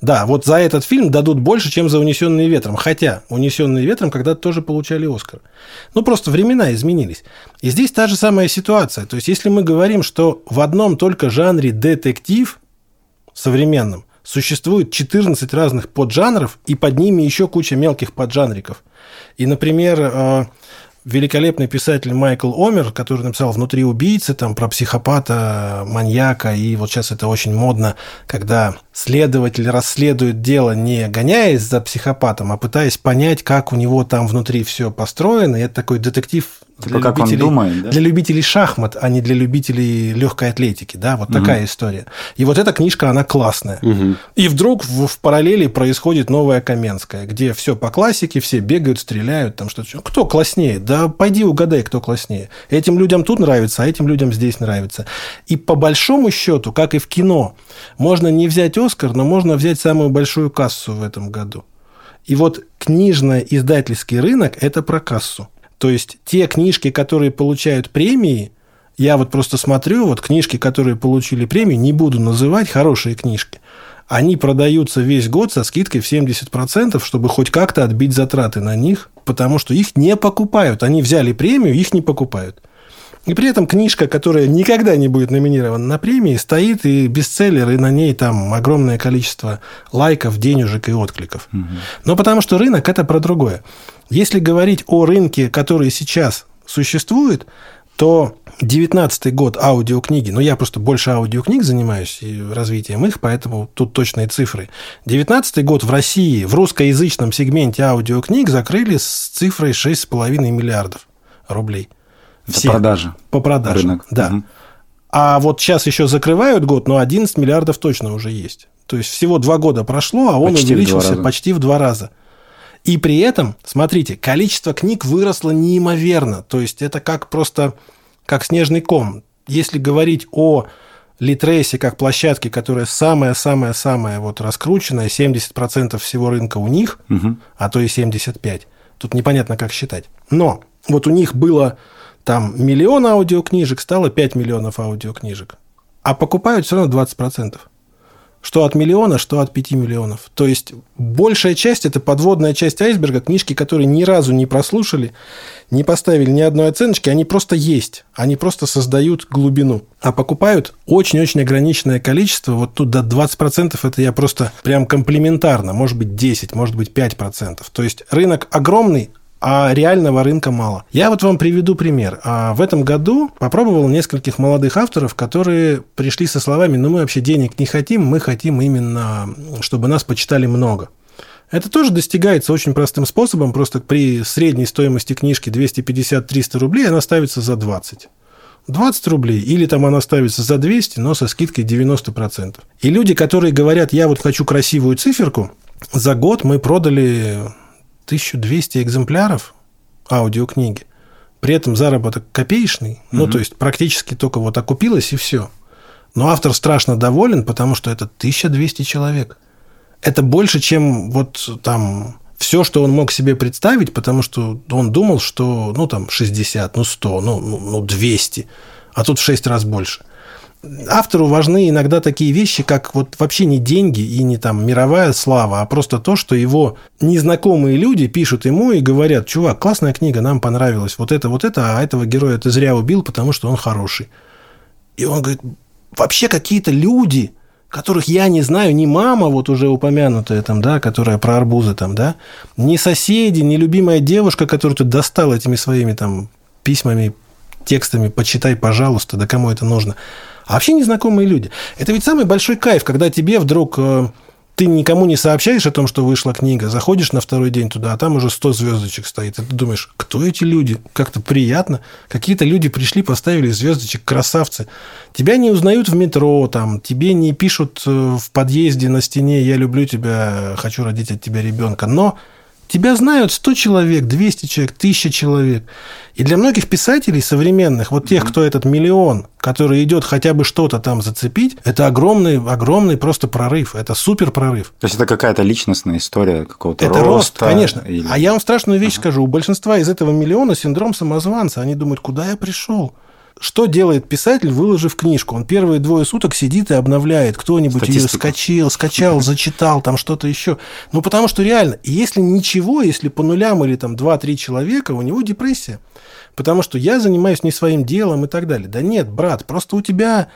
Да, вот за этот фильм дадут больше, чем за «Унесенные ветром». Хотя «Унесенные ветром» когда-то тоже получали «Оскар». Ну, просто времена изменились. И здесь та же самая ситуация. То есть, если мы говорим, что в одном только жанре детектив современном существует 14 разных поджанров, и под ними еще куча мелких поджанриков. И, например, э, великолепный писатель Майкл Омер, который написал «Внутри убийцы», там про психопата, маньяка, и вот сейчас это очень модно, когда следователь расследует дело, не гоняясь за психопатом, а пытаясь понять, как у него там внутри все построено. И это такой детектив для, как любителей, он думает, да? для любителей шахмат, а не для любителей легкой атлетики, да, вот угу. такая история. И вот эта книжка, она классная. Угу. И вдруг в, в параллели происходит новая Каменская, где все по классике, все бегают, стреляют, там что-то. Кто класснее? Да пойди угадай, кто класснее. Этим людям тут нравится, а этим людям здесь нравится. И по большому счету, как и в кино, можно не взять Оскар, но можно взять самую большую кассу в этом году. И вот книжно-издательский рынок – это про кассу. То есть те книжки, которые получают премии, я вот просто смотрю, вот книжки, которые получили премию, не буду называть хорошие книжки, они продаются весь год со скидкой в 70%, чтобы хоть как-то отбить затраты на них, потому что их не покупают. Они взяли премию, их не покупают. И при этом книжка, которая никогда не будет номинирована на премии, стоит и бестселлер, и на ней там огромное количество лайков, денежек и откликов. Угу. Но потому что рынок – это про другое. Если говорить о рынке, который сейчас существует, то 19 год аудиокниги, ну, я просто больше аудиокниг занимаюсь и развитием их, поэтому тут точные цифры. 19 год в России в русскоязычном сегменте аудиокниг закрыли с цифрой 6,5 миллиардов рублей. Все. продажи. По продажам, Рынок. да. Угу. А вот сейчас еще закрывают год, но 11 миллиардов точно уже есть. То есть всего два года прошло, а он почти увеличился в почти в два раза. И при этом, смотрите, количество книг выросло неимоверно. То есть это как просто как снежный ком. Если говорить о Литрейсе как площадке, которая самая-самая-самая вот раскрученная, 70% всего рынка у них, угу. а то и 75%. Тут непонятно, как считать. Но вот у них было там миллион аудиокнижек, стало 5 миллионов аудиокнижек. А покупают все равно 20%. Что от миллиона, что от 5 миллионов. То есть большая часть – это подводная часть айсберга, книжки, которые ни разу не прослушали, не поставили ни одной оценочки, они просто есть. Они просто создают глубину. А покупают очень-очень ограниченное количество. Вот тут до 20% это я просто прям комплементарно. Может быть 10, может быть 5%. То есть рынок огромный, а реального рынка мало. Я вот вам приведу пример. А в этом году попробовал нескольких молодых авторов, которые пришли со словами, ну мы вообще денег не хотим, мы хотим именно, чтобы нас почитали много. Это тоже достигается очень простым способом, просто при средней стоимости книжки 250-300 рублей она ставится за 20. 20 рублей, или там она ставится за 200, но со скидкой 90%. И люди, которые говорят, я вот хочу красивую циферку, за год мы продали 1200 экземпляров аудиокниги. При этом заработок копеечный, угу. ну, то есть практически только вот окупилось и все. Но автор страшно доволен, потому что это 1200 человек. Это больше, чем вот там все, что он мог себе представить, потому что он думал, что, ну, там, 60, ну, 100, ну, ну 200, а тут в 6 раз больше – автору важны иногда такие вещи, как вот вообще не деньги и не там мировая слава, а просто то, что его незнакомые люди пишут ему и говорят, чувак, классная книга, нам понравилась, вот это, вот это, а этого героя ты зря убил, потому что он хороший. И он говорит, вообще какие-то люди, которых я не знаю, ни мама вот уже упомянутая там, да, которая про арбузы там, да, ни соседи, ни любимая девушка, которую ты достал этими своими там письмами, текстами, почитай, пожалуйста, да кому это нужно – а вообще незнакомые люди. Это ведь самый большой кайф, когда тебе вдруг э, ты никому не сообщаешь о том, что вышла книга, заходишь на второй день туда, а там уже 100 звездочек стоит. И ты думаешь, кто эти люди? Как-то приятно. Какие-то люди пришли, поставили звездочек, красавцы. Тебя не узнают в метро, там, тебе не пишут э, в подъезде на стене «я люблю тебя, хочу родить от тебя ребенка». Но Тебя знают 100 человек, 200 человек, 1000 человек. И для многих писателей современных, вот тех, кто этот миллион, который идет хотя бы что-то там зацепить, это огромный, огромный просто прорыв. Это супер прорыв. То есть это какая-то личностная история какого-то это роста. рост, конечно. или- А я вам страшную вещь скажу. У большинства из этого миллиона синдром самозванца. Они думают, куда я пришел? Что делает писатель, выложив книжку? Он первые двое суток сидит и обновляет. Кто-нибудь ее скачал, скачал, зачитал, там что-то еще. Ну, потому что реально, если ничего, если по нулям или там 2-3 человека, у него депрессия. Потому что я занимаюсь не своим делом и так далее. Да нет, брат, просто у тебя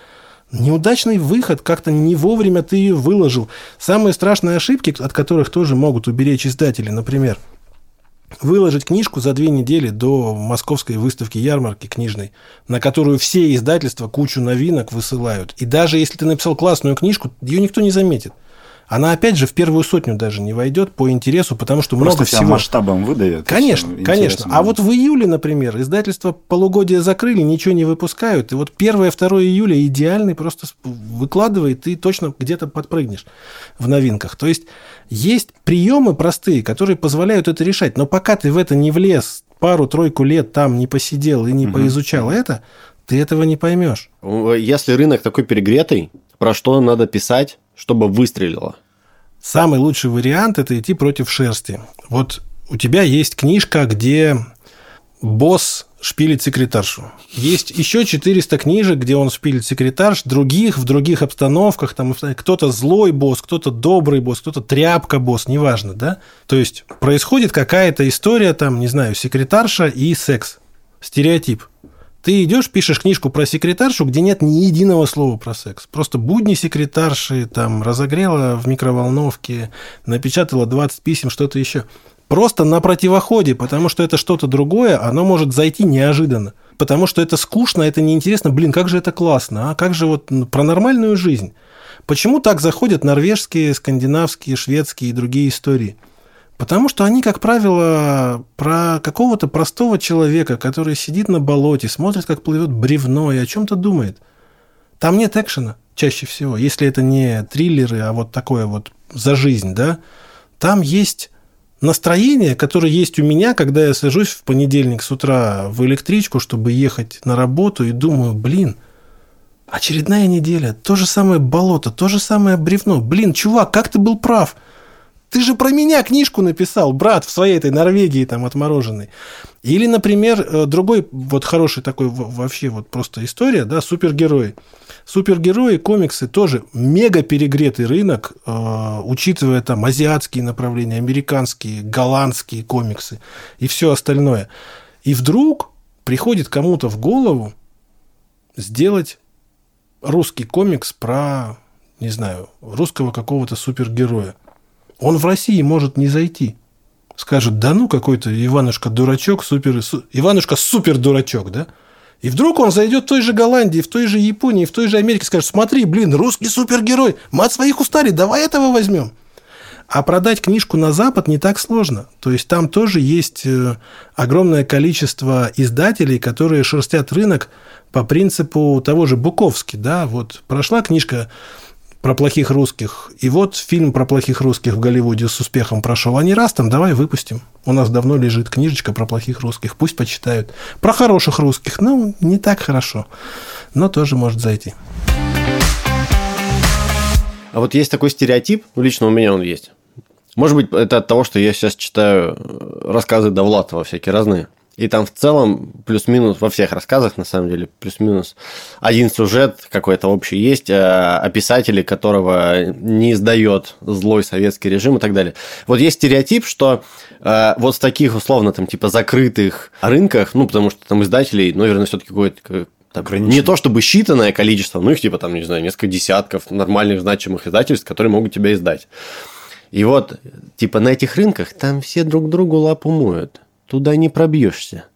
неудачный выход, как-то не вовремя ты ее выложил. Самые страшные ошибки, от которых тоже могут уберечь издатели, например, выложить книжку за две недели до московской выставки ярмарки книжной, на которую все издательства кучу новинок высылают. И даже если ты написал классную книжку, ее никто не заметит. Она, опять же, в первую сотню даже не войдет по интересу, потому что Просто много всего. масштабом выдавят. и Конечно, конечно. А вот в июле, например, издательство полугодия закрыли, ничего не выпускают. И вот 1-2 июля идеальный просто выкладывает, ты точно где-то подпрыгнешь в новинках. То есть есть приемы простые, которые позволяют это решать. Но пока ты в это не влез, пару-тройку лет там не посидел и не поизучал это, ты этого не поймешь. Если рынок такой перегретый, про что надо писать, чтобы выстрелило? Самый лучший вариант – это идти против шерсти. Вот у тебя есть книжка, где босс шпилит секретаршу. Есть еще 400 книжек, где он шпилит секретарш, других, в других обстановках. Там кто-то злой босс, кто-то добрый босс, кто-то тряпка босс, неважно, да? То есть, происходит какая-то история, там, не знаю, секретарша и секс. Стереотип. Ты идешь, пишешь книжку про секретаршу, где нет ни единого слова про секс. Просто будни секретарши, там, разогрела в микроволновке, напечатала 20 писем, что-то еще. Просто на противоходе, потому что это что-то другое, оно может зайти неожиданно. Потому что это скучно, это неинтересно. Блин, как же это классно, а? Как же вот ну, про нормальную жизнь. Почему так заходят норвежские, скандинавские, шведские и другие истории? Потому что они, как правило, про какого-то простого человека, который сидит на болоте, смотрит, как плывет бревно и о чем-то думает. Там нет экшена чаще всего, если это не триллеры, а вот такое вот за жизнь, да. Там есть настроение, которое есть у меня, когда я сажусь в понедельник с утра в электричку, чтобы ехать на работу, и думаю, блин, очередная неделя, то же самое болото, то же самое бревно. Блин, чувак, как ты был прав? Ты же про меня книжку написал, брат, в своей этой Норвегии там отмороженной. Или, например, э, другой вот хороший такой вообще вот просто история, да, супергерои. Супергерои, комиксы тоже мега перегретый рынок, э, учитывая там азиатские направления, американские, голландские комиксы и все остальное. И вдруг приходит кому-то в голову сделать русский комикс про, не знаю, русского какого-то супергероя. Он в России может не зайти. Скажет, да ну, какой-то Иванушка-дурачок, супер... су- Иванушка-супер-дурачок, да? И вдруг он зайдет в той же Голландии, в той же Японии, в той же Америке, скажет, смотри, блин, русский супергерой, мы от своих устали, давай этого возьмем. А продать книжку на Запад не так сложно. То есть там тоже есть э, огромное количество издателей, которые шерстят рынок по принципу того же Буковски. Да? Вот прошла книжка про плохих русских, и вот фильм про плохих русских в Голливуде с успехом прошел. А не раз там, давай выпустим. У нас давно лежит книжечка про плохих русских, пусть почитают. Про хороших русских, ну, не так хорошо, но тоже может зайти. А вот есть такой стереотип, лично у меня он есть. Может быть, это от того, что я сейчас читаю рассказы Довлатова всякие разные. И там в целом плюс-минус во всех рассказах, на самом деле, плюс-минус один сюжет какой-то общий есть, э, о писателе, которого не издает злой советский режим и так далее. Вот есть стереотип, что э, вот в таких условно там типа закрытых рынках, ну потому что там издателей, ну, наверное, все-таки какое-то там, не то чтобы считанное количество, ну их типа там, не знаю, несколько десятков нормальных значимых издательств, которые могут тебя издать. И вот, типа, на этих рынках там все друг другу лапу моют. Туда не пробьешься.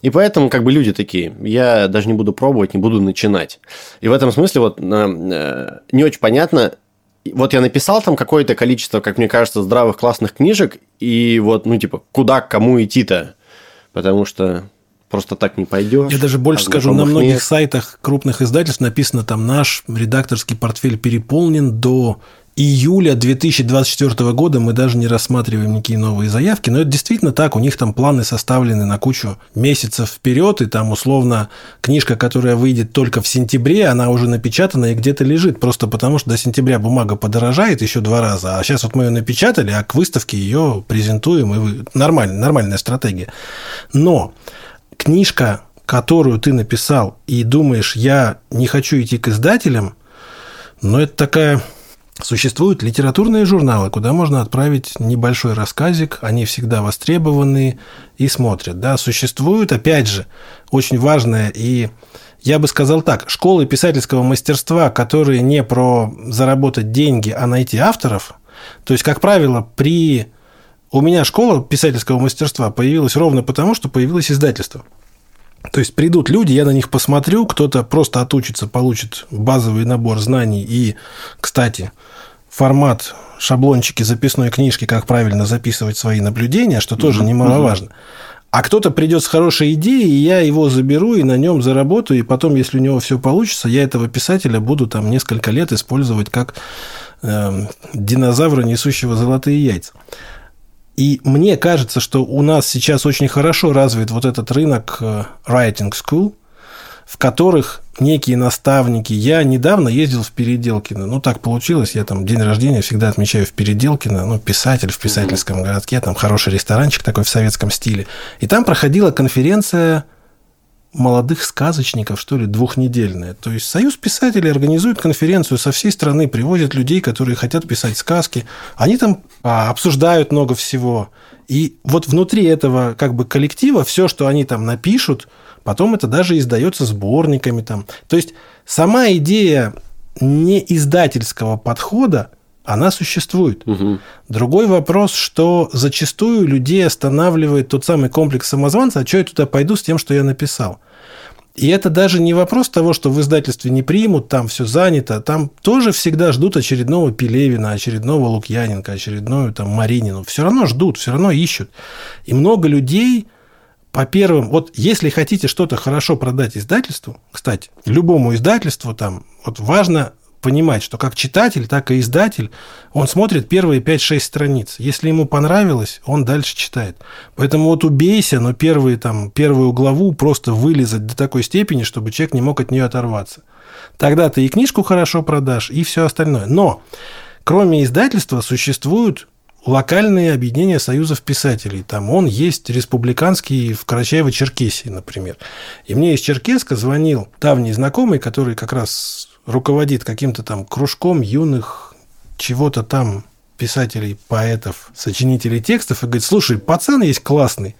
И поэтому, как бы, люди такие, я даже не буду пробовать, не буду начинать. И в этом смысле вот э, не очень понятно, вот я написал там какое-то количество, как мне кажется, здравых классных книжек, и вот, ну, типа, куда, к кому идти-то? Потому что просто так не пойдешь. Я даже больше скажу, на многих нет. сайтах крупных издательств написано там наш редакторский портфель переполнен до июля 2024 года мы даже не рассматриваем никакие новые заявки, но это действительно так, у них там планы составлены на кучу месяцев вперед, и там условно книжка, которая выйдет только в сентябре, она уже напечатана и где-то лежит, просто потому что до сентября бумага подорожает еще два раза, а сейчас вот мы ее напечатали, а к выставке ее презентуем, и нормально, нормальная стратегия. Но книжка, которую ты написал, и думаешь, я не хочу идти к издателям, но это такая Существуют литературные журналы, куда можно отправить небольшой рассказик, они всегда востребованы и смотрят. Да? Существует, опять же, очень важное и я бы сказал так, школы писательского мастерства, которые не про заработать деньги, а найти авторов, то есть, как правило, при... У меня школа писательского мастерства появилась ровно потому, что появилось издательство. То есть придут люди, я на них посмотрю, кто-то просто отучится, получит базовый набор знаний и, кстати, формат шаблончики записной книжки, как правильно записывать свои наблюдения, что тоже немаловажно. А кто-то придет с хорошей идеей, и я его заберу и на нем заработаю, и потом, если у него все получится, я этого писателя буду там несколько лет использовать как э, динозавра, несущего золотые яйца. И мне кажется, что у нас сейчас очень хорошо развит вот этот рынок э, writing school, в которых некие наставники. Я недавно ездил в Переделкино. Ну, так получилось. Я там день рождения всегда отмечаю в Переделкино. Ну, писатель в писательском городке. Там хороший ресторанчик такой в советском стиле. И там проходила конференция молодых сказочников, что ли, двухнедельная. То есть Союз писателей организует конференцию со всей страны, привозят людей, которые хотят писать сказки. Они там а, обсуждают много всего. И вот внутри этого как бы коллектива все, что они там напишут, потом это даже издается сборниками там. То есть сама идея не издательского подхода, она существует. Угу. Другой вопрос, что зачастую людей останавливает тот самый комплекс самозванца, а что я туда пойду с тем, что я написал. И это даже не вопрос того, что в издательстве не примут, там все занято. Там тоже всегда ждут очередного Пелевина, очередного Лукьяненко, очередную там Маринину. Все равно ждут, все равно ищут. И много людей по первым... Вот если хотите что-то хорошо продать издательству, кстати, любому издательству там вот важно понимать, что как читатель, так и издатель, он смотрит первые 5-6 страниц. Если ему понравилось, он дальше читает. Поэтому вот убейся, но первые, там, первую главу просто вылезать до такой степени, чтобы человек не мог от нее оторваться. Тогда ты и книжку хорошо продашь, и все остальное. Но кроме издательства существуют локальные объединения союзов писателей. Там он есть республиканский в Карачаево-Черкесии, например. И мне из Черкеска звонил давний знакомый, который как раз руководит каким-то там кружком юных чего-то там писателей, поэтов, сочинителей текстов и говорит, слушай, пацан есть классный,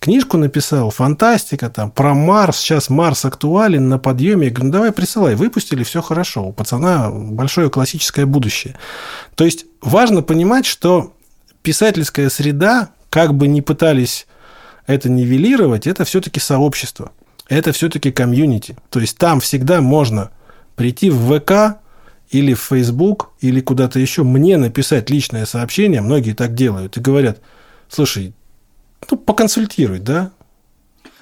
книжку написал, фантастика, там, про Марс, сейчас Марс актуален на подъеме. Я говорю, ну, давай присылай, выпустили, все хорошо, у пацана большое классическое будущее. То есть, важно понимать, что писательская среда, как бы ни пытались это нивелировать, это все-таки сообщество, это все-таки комьюнити. То есть, там всегда можно прийти в ВК или в Facebook или куда-то еще, мне написать личное сообщение, многие так делают, и говорят, слушай, ну, поконсультируй, да,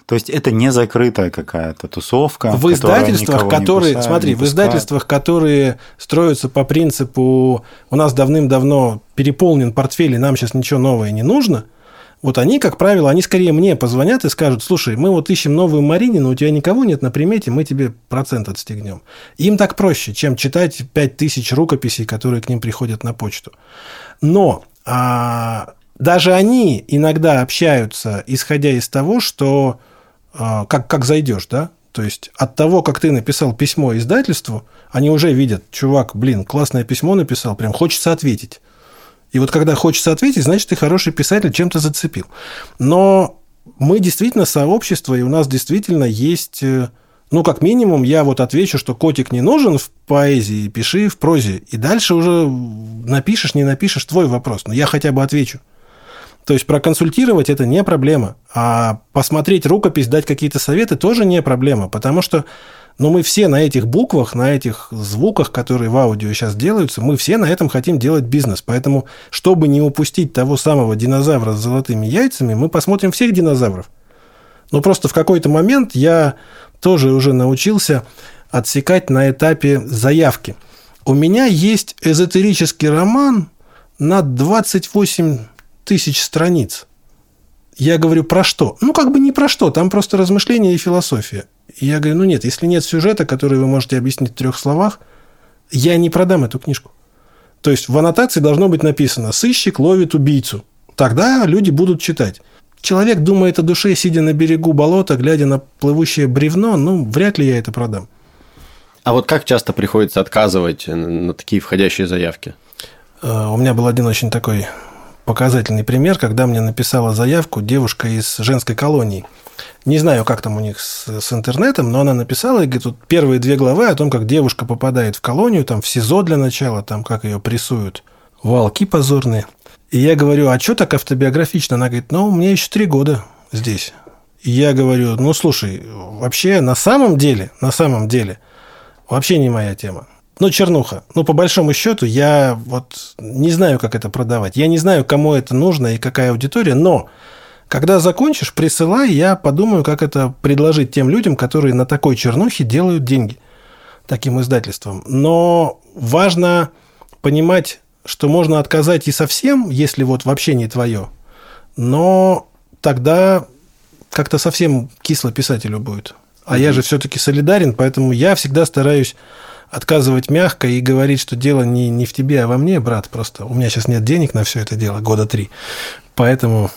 то есть это не закрытая какая-то тусовка. В издательствах, которые, смотри, в издательствах, которые строятся по принципу, у нас давным-давно переполнен портфель, и нам сейчас ничего нового не нужно – вот они, как правило, они скорее мне позвонят и скажут, слушай, мы вот ищем новую Маринину, у тебя никого нет на примете, мы тебе процент отстегнем. Им так проще, чем читать 5000 рукописей, которые к ним приходят на почту. Но а, даже они иногда общаются, исходя из того, что а, как, как зайдешь, да? То есть от того, как ты написал письмо издательству, они уже видят, чувак, блин, классное письмо написал, прям хочется ответить. И вот когда хочется ответить, значит, ты хороший писатель, чем-то зацепил. Но мы действительно сообщество, и у нас действительно есть... Э, ну, как минимум, я вот отвечу, что котик не нужен в поэзии, пиши в прозе. И дальше уже напишешь, не напишешь, твой вопрос. Но я хотя бы отвечу. То есть проконсультировать это не проблема, а посмотреть рукопись, дать какие-то советы тоже не проблема, потому что ну, мы все на этих буквах, на этих звуках, которые в аудио сейчас делаются, мы все на этом хотим делать бизнес. Поэтому, чтобы не упустить того самого динозавра с золотыми яйцами, мы посмотрим всех динозавров. Но просто в какой-то момент я тоже уже научился отсекать на этапе заявки. У меня есть эзотерический роман на 28 тысяч страниц. Я говорю, про что? Ну, как бы не про что, там просто размышления и философия. И я говорю, ну нет, если нет сюжета, который вы можете объяснить в трех словах, я не продам эту книжку. То есть в аннотации должно быть написано «Сыщик ловит убийцу». Тогда люди будут читать. Человек думает о душе, сидя на берегу болота, глядя на плывущее бревно, ну, вряд ли я это продам. А вот как часто приходится отказывать на такие входящие заявки? Э, у меня был один очень такой показательный пример, когда мне написала заявку девушка из женской колонии. Не знаю, как там у них с, с интернетом, но она написала, и говорит, тут первые две главы о том, как девушка попадает в колонию, там в СИЗО для начала, там как ее прессуют, волки позорные. И я говорю, а что так автобиографично? Она говорит, ну, меня еще три года здесь. И я говорю, ну, слушай, вообще на самом деле, на самом деле, вообще не моя тема. Ну, чернуха. Ну, по большому счету, я вот не знаю, как это продавать. Я не знаю, кому это нужно и какая аудитория, но когда закончишь, присылай, я подумаю, как это предложить тем людям, которые на такой чернухе делают деньги таким издательством. Но важно понимать, что можно отказать и совсем, если вот вообще не твое. Но тогда как-то совсем кисло писателю будет. А mm-hmm. я же все-таки солидарен, поэтому я всегда стараюсь отказывать мягко и говорить, что дело не, не в тебе, а во мне, брат, просто у меня сейчас нет денег на все это дело, года три. Поэтому,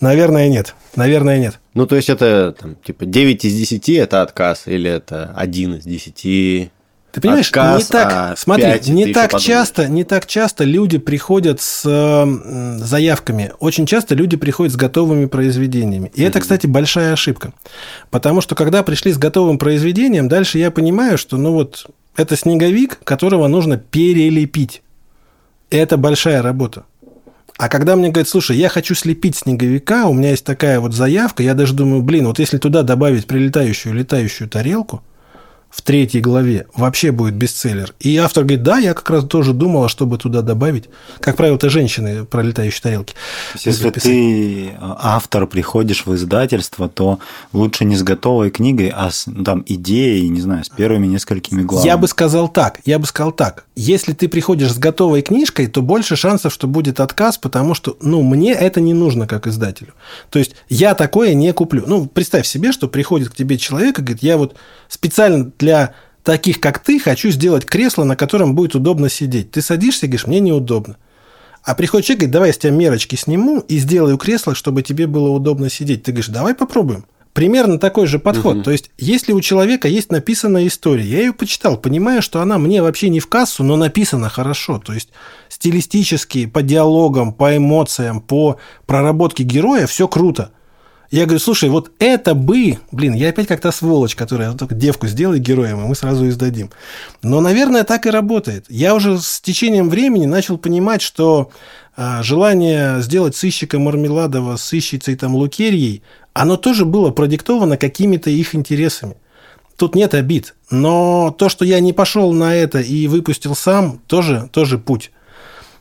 наверное, нет. Наверное, нет. Ну, то есть это там, типа 9 из 10 это отказ, или это 1 из 10 ты понимаешь, отказ, не так, а смотри, не так часто, не так часто люди приходят с заявками. Очень часто люди приходят с готовыми произведениями. И mm-hmm. это, кстати, большая ошибка. Потому что когда пришли с готовым произведением, дальше я понимаю, что ну вот это снеговик, которого нужно перелепить. Это большая работа. А когда мне говорят, слушай, я хочу слепить снеговика, у меня есть такая вот заявка, я даже думаю, блин, вот если туда добавить прилетающую летающую тарелку, в третьей главе вообще будет бестселлер. И автор говорит, да, я как раз тоже думала, чтобы туда добавить. Как правило, это женщины про летающие тарелки. Если ты э, автор, приходишь в издательство, то лучше не с готовой книгой, а с ну, там, идеей, не знаю, с первыми несколькими главами. Я бы сказал так, я бы сказал так. Если ты приходишь с готовой книжкой, то больше шансов, что будет отказ, потому что, ну, мне это не нужно как издателю. То есть, я такое не куплю. Ну, представь себе, что приходит к тебе человек и говорит, я вот специально для таких, как ты, хочу сделать кресло, на котором будет удобно сидеть. Ты садишься и говоришь, мне неудобно. А приходит человек говорит, давай я с тебя мерочки сниму и сделаю кресло, чтобы тебе было удобно сидеть. Ты говоришь, давай попробуем. Примерно такой же подход. Угу. То есть, если у человека есть написанная история, я ее почитал, понимаю, что она мне вообще не в кассу, но написана хорошо. То есть, стилистически, по диалогам, по эмоциям, по проработке героя все круто. Я говорю, слушай, вот это бы, блин, я опять как то сволочь, которая только девку сделай героем, и мы сразу издадим. Но, наверное, так и работает. Я уже с течением времени начал понимать, что а, желание сделать сыщика Мармеладова сыщицей там Лукерьей, оно тоже было продиктовано какими-то их интересами. Тут нет обид. Но то, что я не пошел на это и выпустил сам, тоже, тоже путь.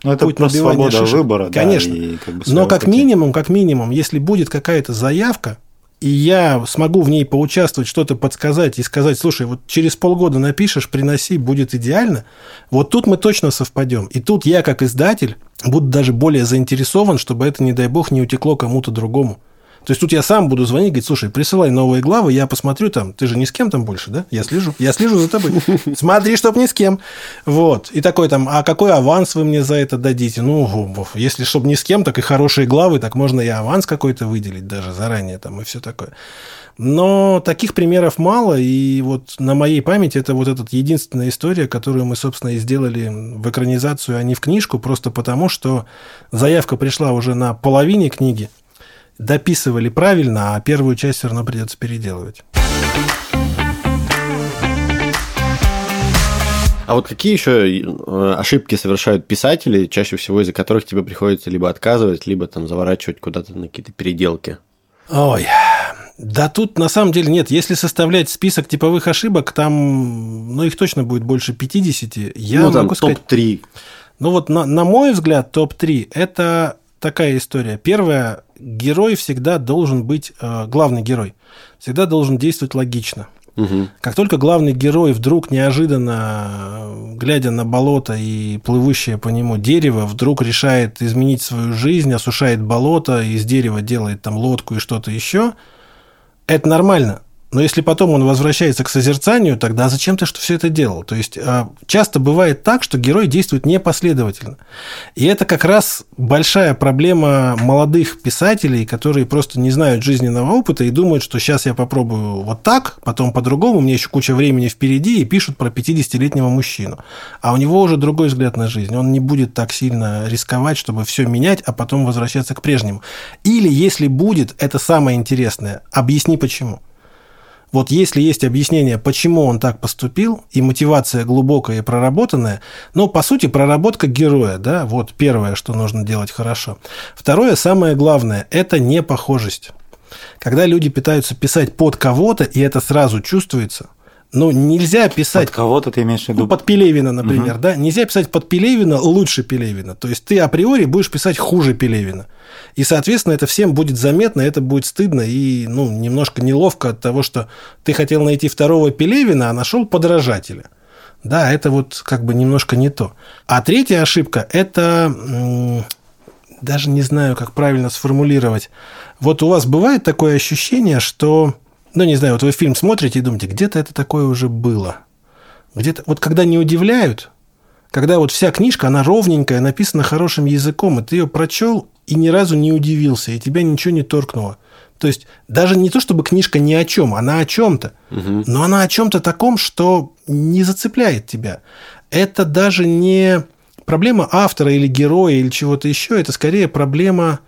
Ну, это путь просто свобода шишек. выбора. Конечно. Да, как бы Но как пути. минимум, как минимум, если будет какая-то заявка, и я смогу в ней поучаствовать, что-то подсказать и сказать, слушай, вот через полгода напишешь, приноси, будет идеально, вот тут мы точно совпадем. И тут я, как издатель, буду даже более заинтересован, чтобы это, не дай бог, не утекло кому-то другому. То есть тут я сам буду звонить, говорить, слушай, присылай новые главы, я посмотрю там, ты же ни с кем там больше, да? Я слежу, я слежу за тобой. *laughs* Смотри, чтоб ни с кем. Вот. И такой там, а какой аванс вы мне за это дадите? Ну, если чтоб ни с кем, так и хорошие главы, так можно и аванс какой-то выделить даже заранее там и все такое. Но таких примеров мало, и вот на моей памяти это вот эта единственная история, которую мы, собственно, и сделали в экранизацию, а не в книжку, просто потому, что заявка пришла уже на половине книги, дописывали правильно, а первую часть все равно придется переделывать. А вот какие еще э, ошибки совершают писатели, чаще всего из-за которых тебе приходится либо отказывать, либо там заворачивать куда-то на какие-то переделки? Ой, да тут на самом деле нет. Если составлять список типовых ошибок, там, ну, их точно будет больше 50. Я ну, там могу сказать... топ-3. Ну, вот на, на мой взгляд, топ-3 – это такая история. Первое, герой всегда должен быть, э, главный герой, всегда должен действовать логично. Угу. Как только главный герой вдруг неожиданно, глядя на болото и плывущее по нему дерево, вдруг решает изменить свою жизнь, осушает болото, из дерева делает там лодку и что-то еще, это нормально. Но если потом он возвращается к созерцанию, тогда зачем ты что все это делал? То есть а, часто бывает так, что герой действует непоследовательно. И это как раз большая проблема молодых писателей, которые просто не знают жизненного опыта и думают, что сейчас я попробую вот так, потом по-другому, меня еще куча времени впереди, и пишут про 50-летнего мужчину. А у него уже другой взгляд на жизнь. Он не будет так сильно рисковать, чтобы все менять, а потом возвращаться к прежнему. Или если будет, это самое интересное, объясни почему. Вот если есть объяснение, почему он так поступил, и мотивация глубокая и проработанная, но по сути проработка героя, да, вот первое, что нужно делать хорошо. Второе, самое главное, это непохожесть. Когда люди пытаются писать под кого-то, и это сразу чувствуется – ну, нельзя писать... Под кого-то ты имеешь в виду? Ну, под Пелевина, например, угу. да? Нельзя писать под Пелевина лучше Пелевина. То есть ты априори будешь писать хуже Пелевина. И, соответственно, это всем будет заметно, это будет стыдно и, ну, немножко неловко от того, что ты хотел найти второго Пелевина, а нашел подражателя. Да, это вот как бы немножко не то. А третья ошибка – это даже не знаю, как правильно сформулировать. Вот у вас бывает такое ощущение, что ну, не знаю, вот вы фильм смотрите и думаете, где-то это такое уже было. Где-то, вот когда не удивляют, когда вот вся книжка, она ровненькая, написана хорошим языком, и ты ее прочел и ни разу не удивился, и тебя ничего не торкнуло. То есть даже не то, чтобы книжка ни о чем, она о чем-то, угу. но она о чем-то таком, что не зацепляет тебя. Это даже не проблема автора или героя или чего-то еще, это скорее проблема,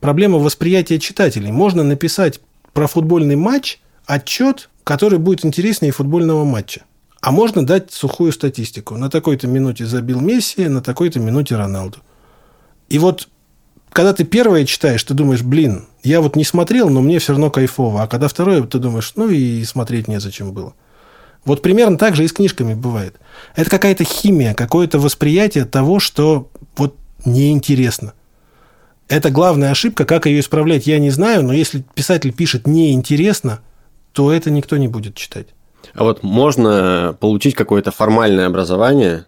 проблема восприятия читателей. Можно написать про футбольный матч отчет, который будет интереснее футбольного матча. А можно дать сухую статистику. На такой-то минуте забил Месси, на такой-то минуте Роналду. И вот когда ты первое читаешь, ты думаешь, блин, я вот не смотрел, но мне все равно кайфово. А когда второе, ты думаешь, ну и смотреть незачем было. Вот примерно так же и с книжками бывает. Это какая-то химия, какое-то восприятие того, что вот неинтересно. Это главная ошибка. Как ее исправлять, я не знаю. Но если писатель пишет неинтересно, то это никто не будет читать. А вот можно получить какое-то формальное образование,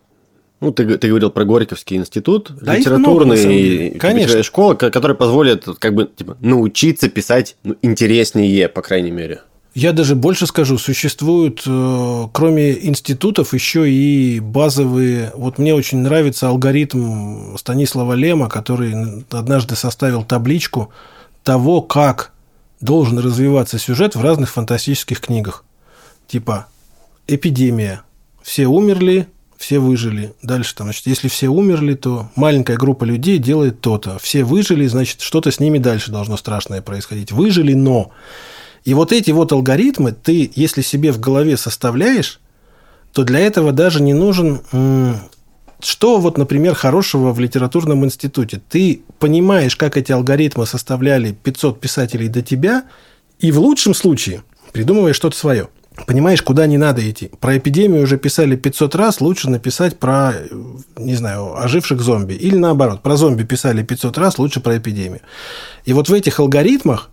ну, ты, ты говорил про Горьковский институт, да, литературный, много, Конечно. школа, которая позволит как бы типа, научиться писать ну, интереснее, по крайней мере. Я даже больше скажу, существуют, э, кроме институтов, еще и базовые... Вот мне очень нравится алгоритм Станислава Лема, который однажды составил табличку того, как должен развиваться сюжет в разных фантастических книгах. Типа эпидемия. Все умерли, все выжили. Дальше там, значит, если все умерли, то маленькая группа людей делает то-то. Все выжили, значит, что-то с ними дальше должно страшное происходить. Выжили, но и вот эти вот алгоритмы ты, если себе в голове составляешь, то для этого даже не нужен... Что вот, например, хорошего в литературном институте? Ты понимаешь, как эти алгоритмы составляли 500 писателей до тебя, и в лучшем случае придумываешь что-то свое. Понимаешь, куда не надо идти. Про эпидемию уже писали 500 раз, лучше написать про, не знаю, оживших зомби. Или наоборот, про зомби писали 500 раз, лучше про эпидемию. И вот в этих алгоритмах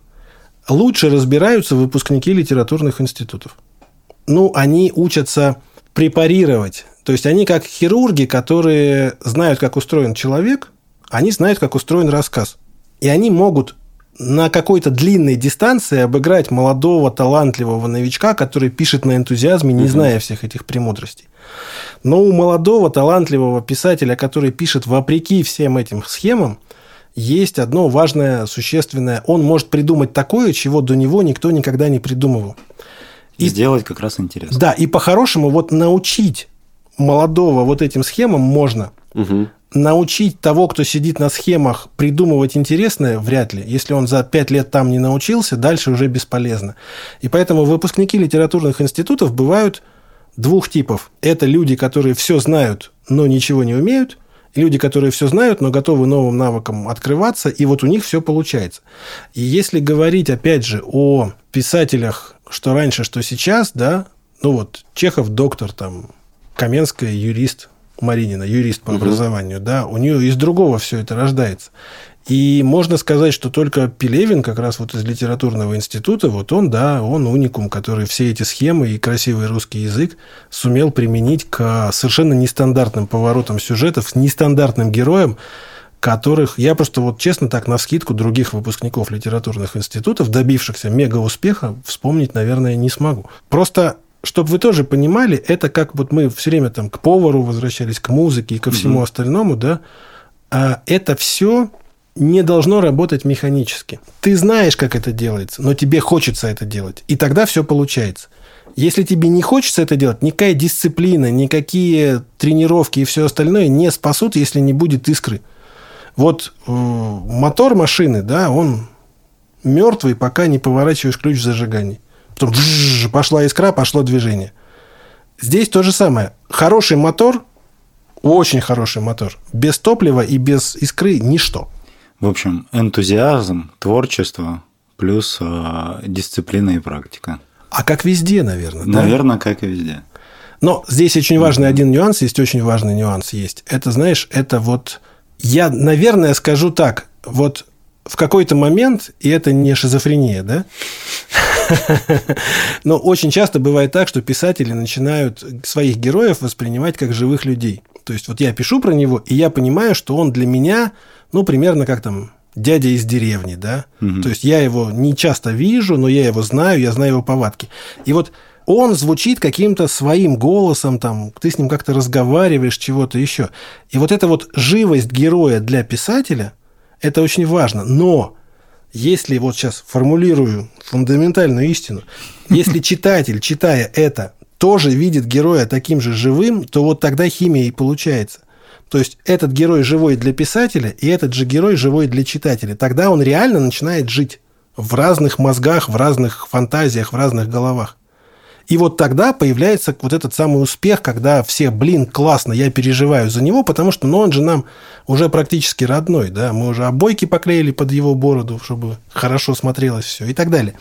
лучше разбираются выпускники литературных институтов. Ну, они учатся препарировать. То есть они как хирурги, которые знают, как устроен человек, они знают, как устроен рассказ. И они могут на какой-то длинной дистанции обыграть молодого, талантливого новичка, который пишет на энтузиазме, не зная всех этих премудростей. Но у молодого, талантливого писателя, который пишет вопреки всем этим схемам, есть одно важное, существенное. Он может придумать такое, чего до него никто никогда не придумывал. И сделать как раз интересно. Да, и по-хорошему вот научить молодого вот этим схемам можно. Угу. Научить того, кто сидит на схемах, придумывать интересное, вряд ли. Если он за пять лет там не научился, дальше уже бесполезно. И поэтому выпускники литературных институтов бывают двух типов. Это люди, которые все знают, но ничего не умеют. И люди, которые все знают, но готовы новым навыкам открываться, и вот у них все получается. И если говорить, опять же, о писателях, что раньше, что сейчас, да, ну вот Чехов доктор, там, Каменская юрист, Маринина, юрист по угу. образованию, да, у нее из другого все это рождается. И можно сказать, что только Пелевин, как раз вот из литературного института, вот он, да, он уникум, который все эти схемы и красивый русский язык сумел применить к совершенно нестандартным поворотам сюжетов, нестандартным героям, которых я просто вот честно так на скидку других выпускников литературных институтов, добившихся мега успеха, вспомнить, наверное, не смогу. Просто чтобы вы тоже понимали, это как вот мы все время там к повару возвращались, к музыке и ко всему угу. остальному, да, а это все не должно работать механически. Ты знаешь, как это делается, но тебе хочется это делать. И тогда все получается. Если тебе не хочется это делать, никакая дисциплина, никакие тренировки и все остальное не спасут, если не будет искры. Вот э, мотор машины, да, он мертвый, пока не поворачиваешь ключ в зажигании. Потом пошла искра, пошло движение. Здесь то же самое. Хороший мотор, очень хороший мотор, без топлива и без искры – ничто. В общем, энтузиазм, творчество плюс э, дисциплина и практика. А как везде, наверное. Наверное, да? как и везде. Но здесь очень важный один нюанс, есть очень важный нюанс есть. Это, знаешь, это вот... Я, наверное, скажу так. Вот в какой-то момент, и это не шизофрения, да? *laughs* Но очень часто бывает так, что писатели начинают своих героев воспринимать как живых людей. То есть вот я пишу про него, и я понимаю, что он для меня, ну, примерно как там дядя из деревни, да. Угу. То есть я его не часто вижу, но я его знаю, я знаю его повадки. И вот он звучит каким-то своим голосом, там, ты с ним как-то разговариваешь, чего-то еще. И вот эта вот живость героя для писателя, это очень важно. Но если вот сейчас формулирую фундаментальную истину, если *laughs* читатель, читая это, тоже видит героя таким же живым, то вот тогда химия и получается. То есть этот герой живой для писателя, и этот же герой живой для читателя. Тогда он реально начинает жить в разных мозгах, в разных фантазиях, в разных головах. И вот тогда появляется вот этот самый успех, когда все, блин, классно, я переживаю за него, потому что ну, он же нам уже практически родной, да, мы уже обойки поклеили под его бороду, чтобы хорошо смотрелось все и так далее.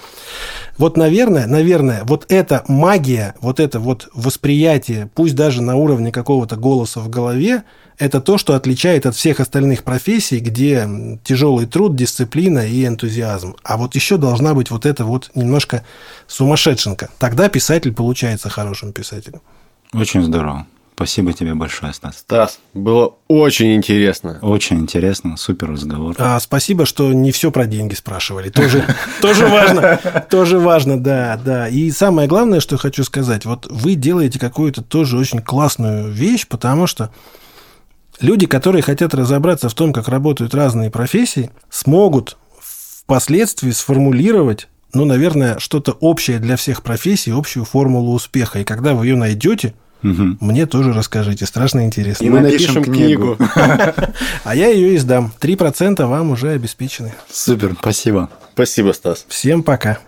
Вот, наверное, наверное, вот эта магия, вот это вот восприятие, пусть даже на уровне какого-то голоса в голове, это то, что отличает от всех остальных профессий, где тяжелый труд, дисциплина и энтузиазм. А вот еще должна быть вот эта вот немножко сумасшедшенка. Тогда писатель получается хорошим писателем. Очень здорово. Спасибо тебе большое, Стас. Стас, было очень интересно. Очень интересно, супер разговор. А, спасибо, что не все про деньги спрашивали. Тоже, *laughs* тоже важно, тоже важно, да, да. И самое главное, что хочу сказать, вот вы делаете какую-то тоже очень классную вещь, потому что люди, которые хотят разобраться в том, как работают разные профессии, смогут впоследствии сформулировать ну, наверное, что-то общее для всех профессий, общую формулу успеха. И когда вы ее найдете, угу. мне тоже расскажите. Страшно интересно. И мы напишем книгу. *laughs* А я ее издам. 3% вам уже обеспечены. Супер, спасибо. Спасибо, Стас. Всем пока.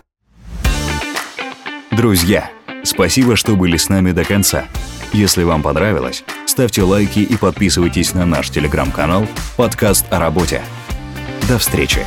Друзья, спасибо, что были с нами до конца. Если вам понравилось, ставьте лайки и подписывайтесь на наш телеграм-канал «Подкаст о работе». До встречи!